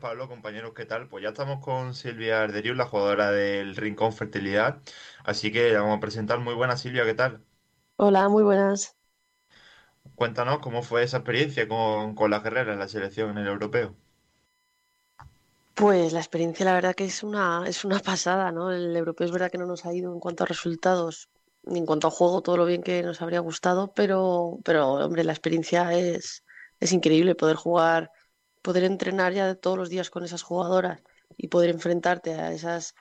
Pablo, compañeros, ¿qué tal? Pues ya estamos con Silvia Arderius, la jugadora del Rincón Fertilidad. Así que la vamos a presentar. Muy buena, Silvia, ¿qué tal? Hola, muy buenas. Cuéntanos cómo fue esa experiencia con, con las guerreras en la selección en el europeo. Pues la experiencia, la verdad que es una, es una pasada, ¿no? El europeo es verdad que no nos ha ido en cuanto a resultados, ni en cuanto a juego, todo lo bien que nos habría gustado, pero, pero hombre, la experiencia es, es increíble poder jugar, poder entrenar ya todos los días con esas jugadoras y poder enfrentarte a esas,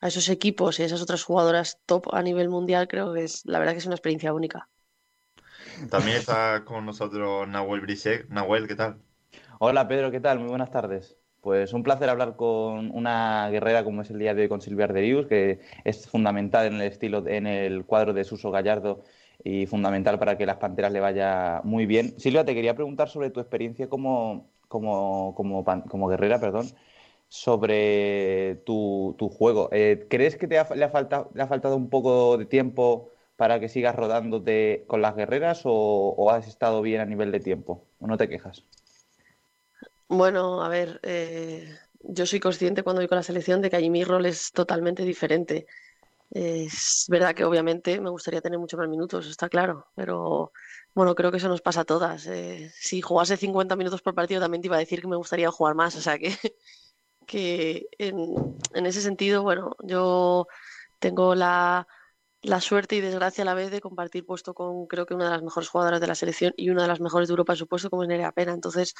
a esos equipos y a esas otras jugadoras top a nivel mundial, creo que es, la verdad que es una experiencia única. También está con nosotros Nahuel Brisek. Nahuel, ¿qué tal? Hola Pedro, ¿qué tal? Muy buenas tardes. Pues un placer hablar con una guerrera como es el día de hoy con Silvia Arderius, que es fundamental en el estilo, en el cuadro de Suso Gallardo y fundamental para que las Panteras le vaya muy bien. Silvia, te quería preguntar sobre tu experiencia como, como, como, como guerrera, perdón. sobre tu, tu juego. Eh, ¿Crees que te ha, le, ha faltado, le ha faltado un poco de tiempo para que sigas rodándote con las guerreras o, o has estado bien a nivel de tiempo? ¿O no te quejas? Bueno, a ver, eh, yo soy consciente cuando voy con la selección de que allí mi rol es totalmente diferente. Es verdad que obviamente me gustaría tener muchos más minutos, está claro, pero bueno, creo que eso nos pasa a todas. Eh, si jugase 50 minutos por partido también te iba a decir que me gustaría jugar más, o sea que, que en, en ese sentido, bueno, yo tengo la, la suerte y desgracia a la vez de compartir puesto con creo que una de las mejores jugadoras de la selección y una de las mejores de Europa, por supuesto, como es Nerea Pena. Entonces,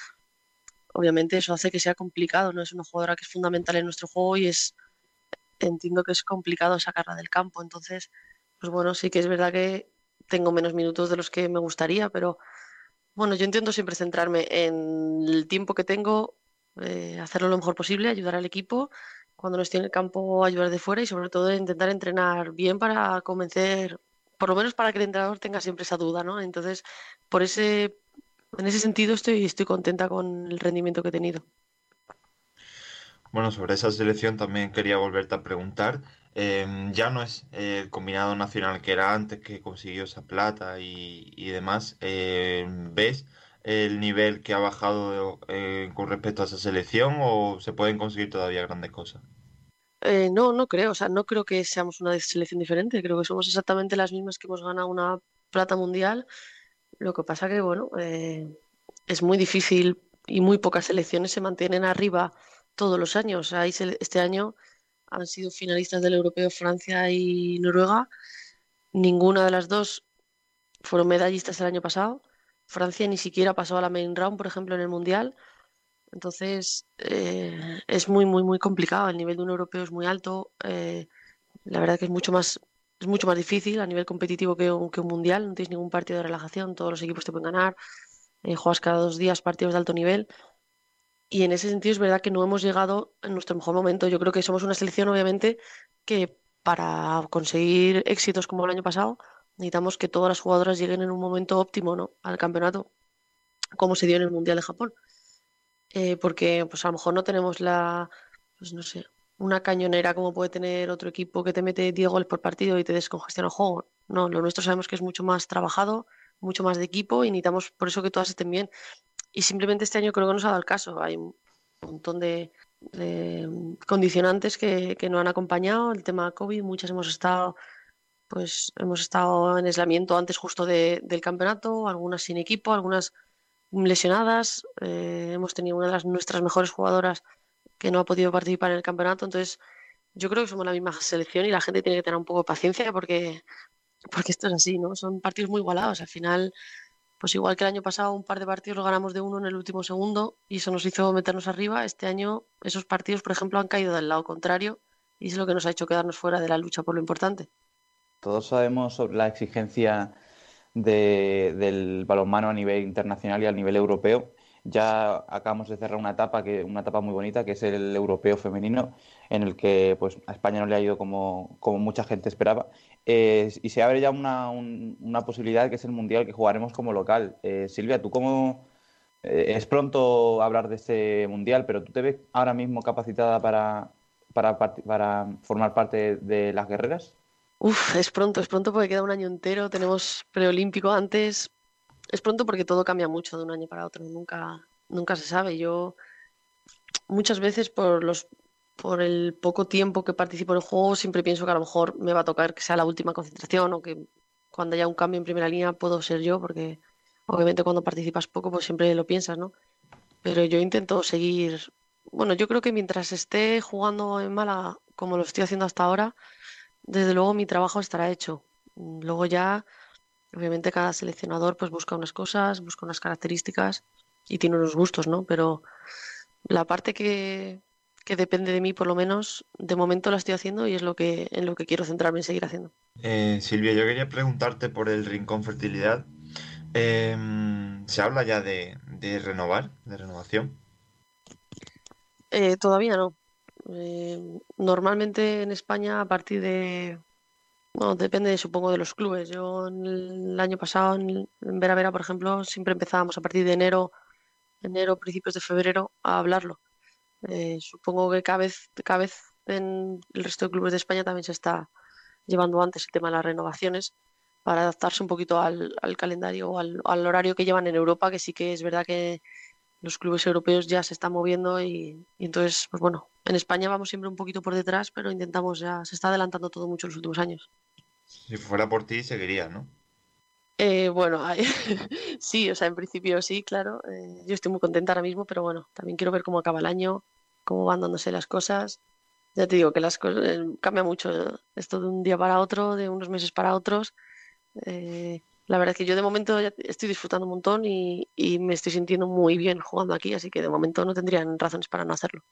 obviamente eso hace que sea complicado, ¿no? Es una jugadora que es fundamental en nuestro juego y es entiendo que es complicado sacarla del campo. Entonces, pues bueno, sí que es verdad que tengo menos minutos de los que me gustaría, pero bueno, yo intento siempre centrarme en el tiempo que tengo, eh, hacerlo lo mejor posible, ayudar al equipo, cuando no estoy en el campo ayudar de fuera y sobre todo intentar entrenar bien para convencer, por lo menos para que el entrenador tenga siempre esa duda, ¿no? Entonces, por ese, en ese sentido estoy, estoy contenta con el rendimiento que he tenido. Bueno, sobre esa selección también quería volverte a preguntar. Em, ya no es el combinado nacional que era antes, que consiguió esa plata y, y demás. Em, ¿ves el nivel que ha bajado eh, con respecto a esa selección o se pueden conseguir todavía grandes cosas? Eh, no, no creo, o sea, no creo que seamos una selección diferente, creo que somos exactamente las mismas que hemos ganado una plata mundial. Lo que pasa que, bueno, eh, es muy difícil y muy pocas selecciones se mantienen arriba todos los años. Ahí se- este año han sido finalistas del europeo Francia y Noruega. Ninguna de las dos fueron medallistas el año pasado. Francia ni siquiera pasó a la main round, por ejemplo, en el Mundial. Entonces, eh, es muy, muy, muy complicado. El nivel de un europeo es muy alto. eh, la verdad que es mucho más, es mucho más difícil a nivel competitivo que un, que un Mundial. No tienes ningún partido de relajación. Todos los equipos te pueden ganar. eh, juegas cada dos días partidos de alto nivel. Y en ese sentido es verdad que no hemos llegado en nuestro mejor momento. Yo creo que somos una selección, obviamente, que para conseguir éxitos como el año pasado, necesitamos que todas las jugadoras lleguen en un momento óptimo, ¿no? al campeonato, como se dio en el Mundial de Japón. Eh, porque pues a lo mejor no tenemos la, pues no sé, una cañonera como puede tener otro equipo que te mete 10 goles por partido y te descongestiona el juego. No, lo nuestro sabemos que es mucho más trabajado, mucho más de equipo y necesitamos por eso que todas estén bien. Y simplemente este año creo que nos ha dado el caso. Hay un montón de, condicionantes que, que nos han acompañado. El tema COVID, muchas hemos estado, pues hemos estado en aislamiento antes justo de- del campeonato, algunas sin equipo, algunas lesionadas. eh, hemos tenido una de las nuestras mejores jugadoras que no ha podido participar en el campeonato. Entonces, yo creo que somos la misma selección y la gente tiene que tener un poco de paciencia porque, porque esto es así, ¿no? Son partidos muy igualados. Al final, pues igual que el año pasado, un par de partidos los ganamos de uno en el último segundo y eso nos hizo meternos arriba. Este año, esos partidos, por ejemplo, han caído del lado contrario y es lo que nos ha hecho quedarnos fuera de la lucha por lo importante. Todos sabemos sobre la exigencia de- del balonmano a nivel internacional y a nivel europeo. Ya acabamos de cerrar una etapa que una etapa muy bonita que es el europeo femenino en el que pues a España no le ha ido como, como mucha gente esperaba y se abre ya una, un- una posibilidad que es el mundial que jugaremos como local. Eh, Silvia, ¿tú cómo eh, es pronto hablar de este mundial, pero tú te ves ahora mismo capacitada para, para, para formar parte de las guerreras? Uf, es pronto, es pronto porque queda un año entero, tenemos preolímpico antes. Es pronto porque todo cambia mucho de un año para otro, nunca, nunca se sabe. Yo muchas veces por el poco tiempo que participo en el juego siempre pienso que a lo mejor me va a tocar que sea la última concentración o que cuando haya un cambio en primera línea puedo ser yo, porque obviamente cuando participas poco pues siempre lo piensas, ¿no? Pero yo intento seguir, bueno, yo creo que mientras esté jugando en Málaga como lo estoy haciendo hasta ahora, desde luego mi trabajo estará hecho. Luego ya, obviamente cada seleccionador pues busca unas cosas, busca unas características y tiene unos gustos, ¿no? Pero la parte que, que depende de mí, por lo menos, de momento la estoy haciendo y es lo que, en lo que quiero centrarme en seguir haciendo. Eh, Silvia, yo quería preguntarte por el Rincón Fertilidad. Em, ¿se habla ya de, de renovar, de renovación? Eh, todavía no. Eh, normalmente en España a partir de, bueno, depende supongo de los clubes. Yo el año pasado en, Vera Vera, por ejemplo, siempre empezábamos a partir de enero, enero, principios de febrero a hablarlo. Eh, supongo que cada vez, cada vez en el resto de clubes de España también se está llevando antes el tema de las renovaciones para adaptarse un poquito al, calendario o al, horario que llevan en Europa, que sí que es verdad que los clubes europeos ya se están moviendo y, entonces, pues bueno, en España vamos siempre un poquito por detrás, pero intentamos ya, se está adelantando todo mucho en los últimos años. Si fuera por ti, seguiría, ¿no? Eh, bueno, sí, o sea, en principio sí, claro. Eh, yo estoy muy contenta ahora mismo, pero bueno, también quiero ver cómo acaba el año, cómo van dándose las cosas. Ya te digo que las cosas eh, cambia mucho esto de un día para otro, de unos meses para otros. La verdad es que yo de momento estoy disfrutando un montón y, me estoy sintiendo muy bien jugando aquí, así que de momento no tendrían razones para no hacerlo.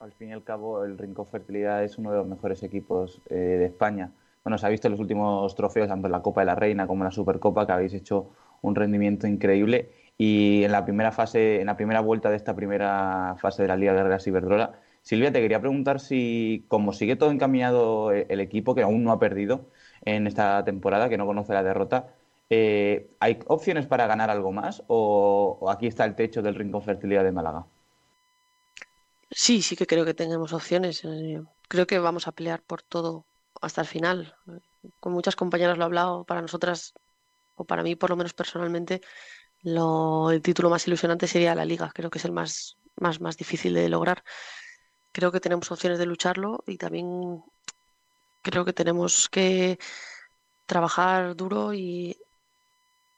Al fin y al cabo, el Rincón Fertilidad es uno de los mejores equipos de España bueno, se ha visto en los últimos trofeos, tanto en la Copa de la Reina como en la Supercopa, que habéis hecho un rendimiento increíble. Y en la primera fase, en la primera vuelta de esta primera fase de la Liga de Guerreras Iberdrola, Silvia, te quería preguntar si, como sigue todo encaminado el equipo, que aún no ha perdido en esta temporada, que no conoce la derrota, eh, ¿hay opciones para ganar algo más o, aquí está el techo del Rincón Fertilidad de Málaga? Sí, sí que creo que tenemos opciones. Eh, creo que vamos a pelear por todo hasta el final. Con muchas compañeras lo he hablado, para nosotras, o para mí por lo menos personalmente, lo, el título más ilusionante sería la liga. Creo que es el más, más, más difícil de lograr. Creo que tenemos opciones de lucharlo y también creo que tenemos que trabajar duro y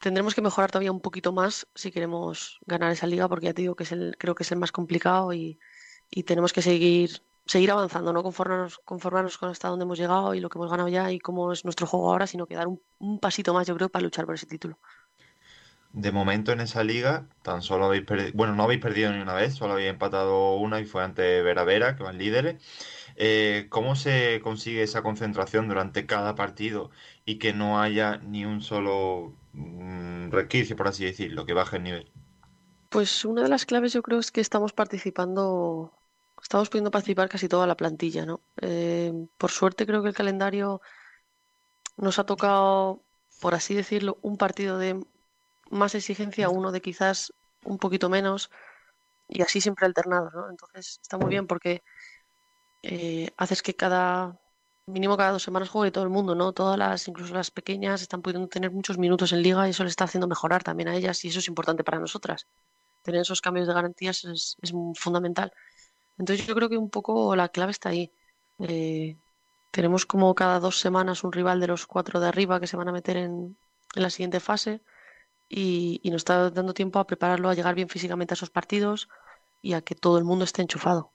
tendremos que mejorar todavía un poquito más si queremos ganar esa liga, porque ya te digo que es el, creo que es el más complicado y, y tenemos que seguir seguir avanzando, no conformarnos, conformarnos con hasta dónde hemos llegado y lo que hemos ganado ya y cómo es nuestro juego ahora, sino que dar un, pasito más, yo creo, para luchar por ese título. De momento en esa liga, tan solo habéis perdido, bueno, no habéis perdido ni una vez, solo habéis empatado una y fue ante Vera Vera, que van líderes. Eh, ¿Cómo se consigue esa concentración durante cada partido y que no haya ni un solo mm, resquicio, por así decirlo, que baje el nivel? Pues una de las claves yo creo es que estamos participando estamos pudiendo participar casi toda la plantilla, ¿no? Eh, por suerte creo que el calendario nos ha tocado, por así decirlo, un partido de más exigencia, uno de quizás un poquito menos, y así siempre alternado, ¿no? Entonces está muy bien porque eh, haces que cada mínimo cada dos semanas juegue todo el mundo, ¿no? Todas las, incluso las pequeñas, están pudiendo tener muchos minutos en liga y eso le está haciendo mejorar también a ellas y eso es importante para nosotras. Tener esos cambios de garantías es, fundamental. Entonces yo creo que un poco la clave está ahí. Eh, tenemos como cada dos semanas un rival de los cuatro de arriba que se van a meter en, la siguiente fase y, nos está dando tiempo a prepararlo, a llegar bien físicamente a esos partidos y a que todo el mundo esté enchufado.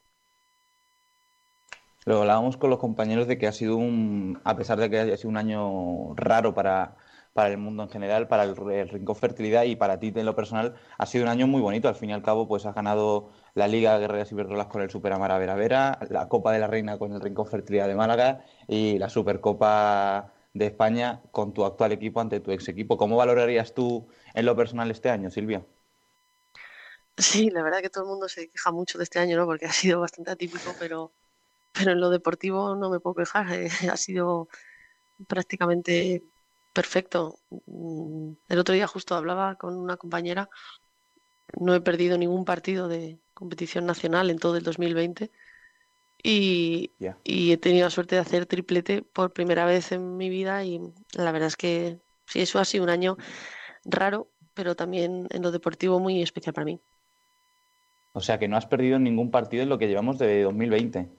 Lo hablábamos con los compañeros de que ha sido un, a pesar de que haya sido un año raro para, para el mundo en general, para el, Rincón Fertilidad y para ti en lo personal, ha sido un año muy bonito. Al fin y al cabo, pues has ganado la Liga Guerreras Iberdrolas con el Superamara Vera Vera, la Copa de la Reina con el Rincón Fertilidad de Málaga y la Supercopa de España con tu actual equipo ante tu ex equipo. ¿Cómo valorarías tú en lo personal este año, Silvia? Sí, la verdad que todo el mundo se queja mucho de este año, ¿no? Porque ha sido bastante atípico, pero, pero en lo deportivo no me puedo quejar. Eh, ha sido prácticamente perfecto. Mm, el otro día justo hablaba con una compañera. No he perdido ningún partido de, competición nacional en todo el 2020 y, y he tenido la suerte de hacer triplete por primera vez en mi vida y la verdad es que sí, eso ha sido un año raro, pero también en lo deportivo muy especial para mí. O sea que no has perdido ningún partido en lo que llevamos de 2020.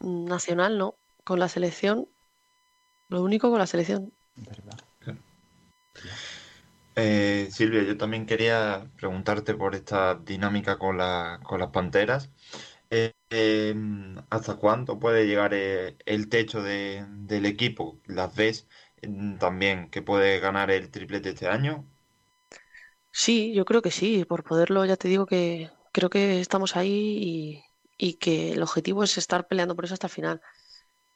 Nacional no, con la selección, lo único con la selección. Eh, Silvia, yo también quería preguntarte por esta dinámica con, la, con las panteras. Eh, em, ¿Hasta cuánto puede llegar eh, el techo del equipo? ¿Las ves em, también que puede ganar el triplete este año? Sí, yo creo que sí. Por poderlo, ya te digo que creo que estamos ahí y, que el objetivo es estar peleando por eso hasta el final.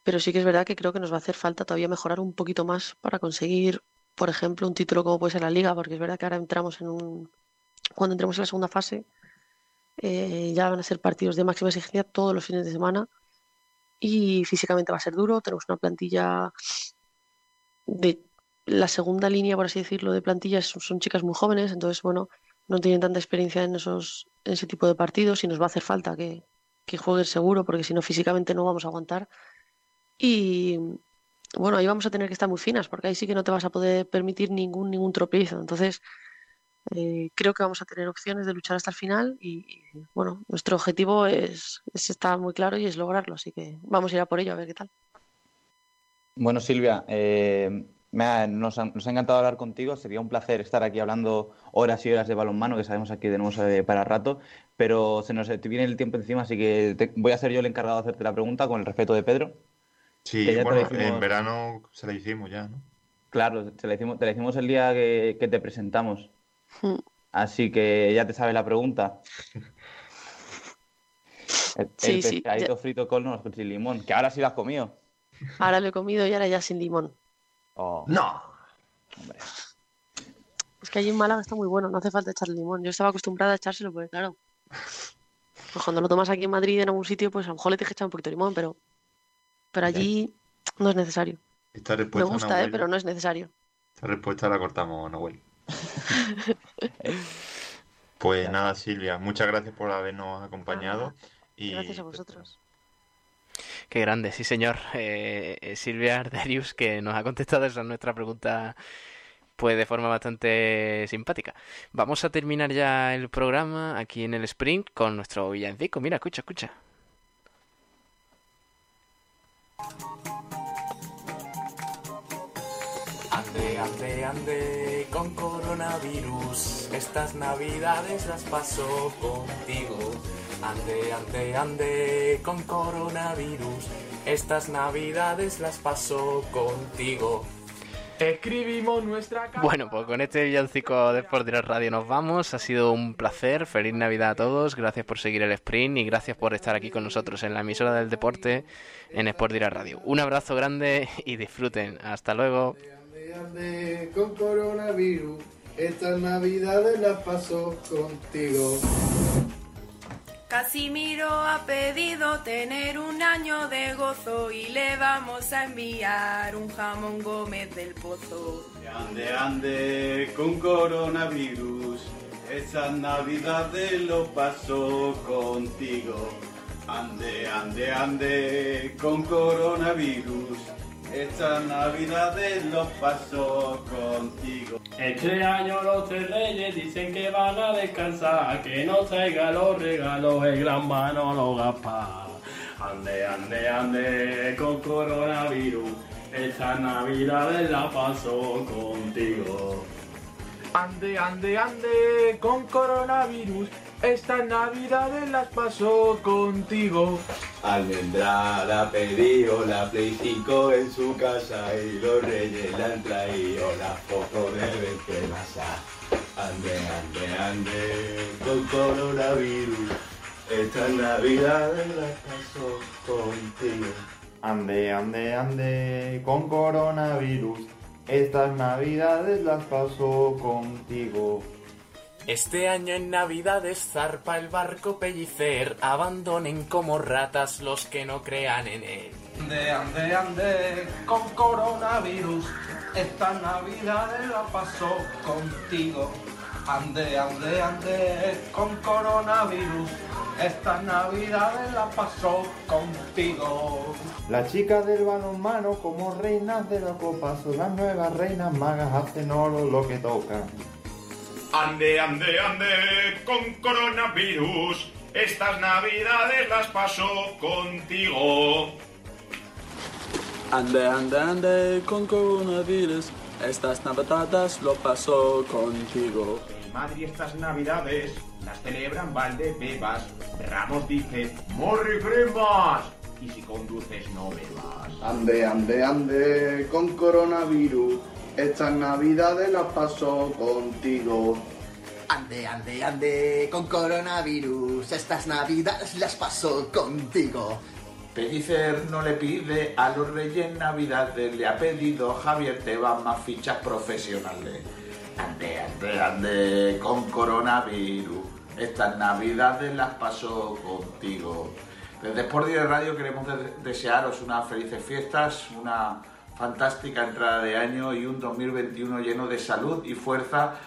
Pero sí que es verdad que creo que nos va a hacer falta todavía mejorar un poquito más para conseguir por ejemplo, un título como puede ser la Liga, porque es verdad que ahora entramos en un. Cuando entremos en la segunda fase, eh, ya van a ser partidos de máxima exigencia todos los fines de semana y físicamente va a ser duro. Tenemos una plantilla de la segunda línea, por así decirlo, de plantillas son, chicas muy jóvenes, entonces, bueno, no tienen tanta experiencia en esos en ese tipo de partidos y nos va a hacer falta que, que jueguen seguro porque si no físicamente no vamos a aguantar. Y bueno, ahí vamos a tener que estar muy finas porque ahí sí que no te vas a poder permitir ningún, ningún tropiezo. Entonces, eh, creo que vamos a tener opciones de luchar hasta el final y, bueno, nuestro objetivo es, es estar muy claro y es lograrlo. Así que vamos a ir a por ello a ver qué tal. Bueno, Silvia, eh, me ha- nos, ha, nos ha encantado hablar contigo. Sería un placer estar aquí hablando horas y horas de balonmano, que sabemos aquí tenemos eh, para rato, pero se nos te viene el tiempo encima, así que te- voy a ser yo el encargado de hacerte la pregunta con el respeto de Pedro. Sí, bueno, en verano se la hicimos ya, ¿no? Claro, te la hicimos, te la hicimos el día que, que te presentamos. Mm. Así que ya te sabes la pregunta. El, Sí, el sí, pescadito ya- frito con los- sin limón, que ahora sí lo has comido. Ahora lo he comido y ahora ya sin limón. Oh, ¡No! Es que allí en Málaga está muy bueno, no hace falta echarle limón. Yo estaba acostumbrada a echárselo, porque claro. Pues cuando lo tomas aquí en Madrid en algún sitio, pues a lo mejor le tienes que echar un poquito de limón, pero, pero allí no es necesario. Esta Me respuesta, gusta, ¿eh? Pero no es necesario. esta respuesta la cortamos, Nahuel. Pues nada, Silvia, muchas gracias por habernos acompañado. Y Gracias a vosotros. Qué grande, sí señor. Eh, eh, Silvia Arderius, que nos ha contestado esa nuestra pregunta pues de forma bastante simpática. Vamos a terminar ya el programa aquí en el Sprint con nuestro villancico. Mira, escucha, escucha. Ande, ande, ande con coronavirus. Estas navidades las paso contigo. Ande, ande, ande con coronavirus. Estas navidades las paso contigo. Escribimos nuestra carta. Bueno, pues con este villancico de Sport Direct Radio nos vamos. Ha sido un placer. Feliz Navidad a todos. Gracias por seguir el sprint y gracias por estar aquí con nosotros en la emisora del deporte en Sport Direct Radio. Un abrazo grande y disfruten. Hasta luego. Ande, ande con coronavirus. Estas navidades las paso contigo. Casimiro ha pedido tener un año de gozo y le vamos a enviar un jamón Gómez del Pozo. Ande, ande con coronavirus. Esas navidades lo paso contigo. Ande, ande, ande con coronavirus. Estas navidades lo paso contigo. Este año los tres reyes dicen que van a descansar, que no traiga los regalos el gran Manolo Gaspar. Ande, ande, ande con coronavirus, esta navidades la paso contigo. Ande, ande, ande con coronavirus. Estas navidades las paso contigo. Almendral ha pedido la Play 5 en su casa y los reyes le han traído la foto de Bentemasa. Ande, ande, ande con coronavirus. Estas navidades las paso contigo. Ande, ande, ande con coronavirus. Estas navidades las paso contigo. Este año en Navidades zarpa el barco Pellicer, abandonen como ratas los que no crean en él. Ande, ande, ande con coronavirus. Esta navidades la paso contigo. Ande, ande, ande con coronavirus. Esta navidades la paso contigo. Las chicas del balonmano como reinas de la copa son las nuevas reinas magas, hacen oro lo que tocan. Ande, ande, ande con coronavirus. Estas navidades las paso contigo. Ande, ande, ande con coronavirus. Estas navidades lo paso contigo. En Madrid estas navidades las celebran Valdebebas. Ramos dice, ¡Morri primas! Y si conduces no bebas. Ande, ande, ande con coronavirus. Estas navidades las paso contigo. Ande, ande, ande con coronavirus. Estas navidades las paso contigo. Pellicer no le pide a los Reyes Navidades, le ha pedido Javier Tebas más fichas profesionales. Ande, ande, ande con coronavirus. Estas Navidades las paso contigo. Desde Sport Direct Radio queremos de- desearos unas felices fiestas, una fantástica entrada de año y un 2021 lleno de salud y fuerza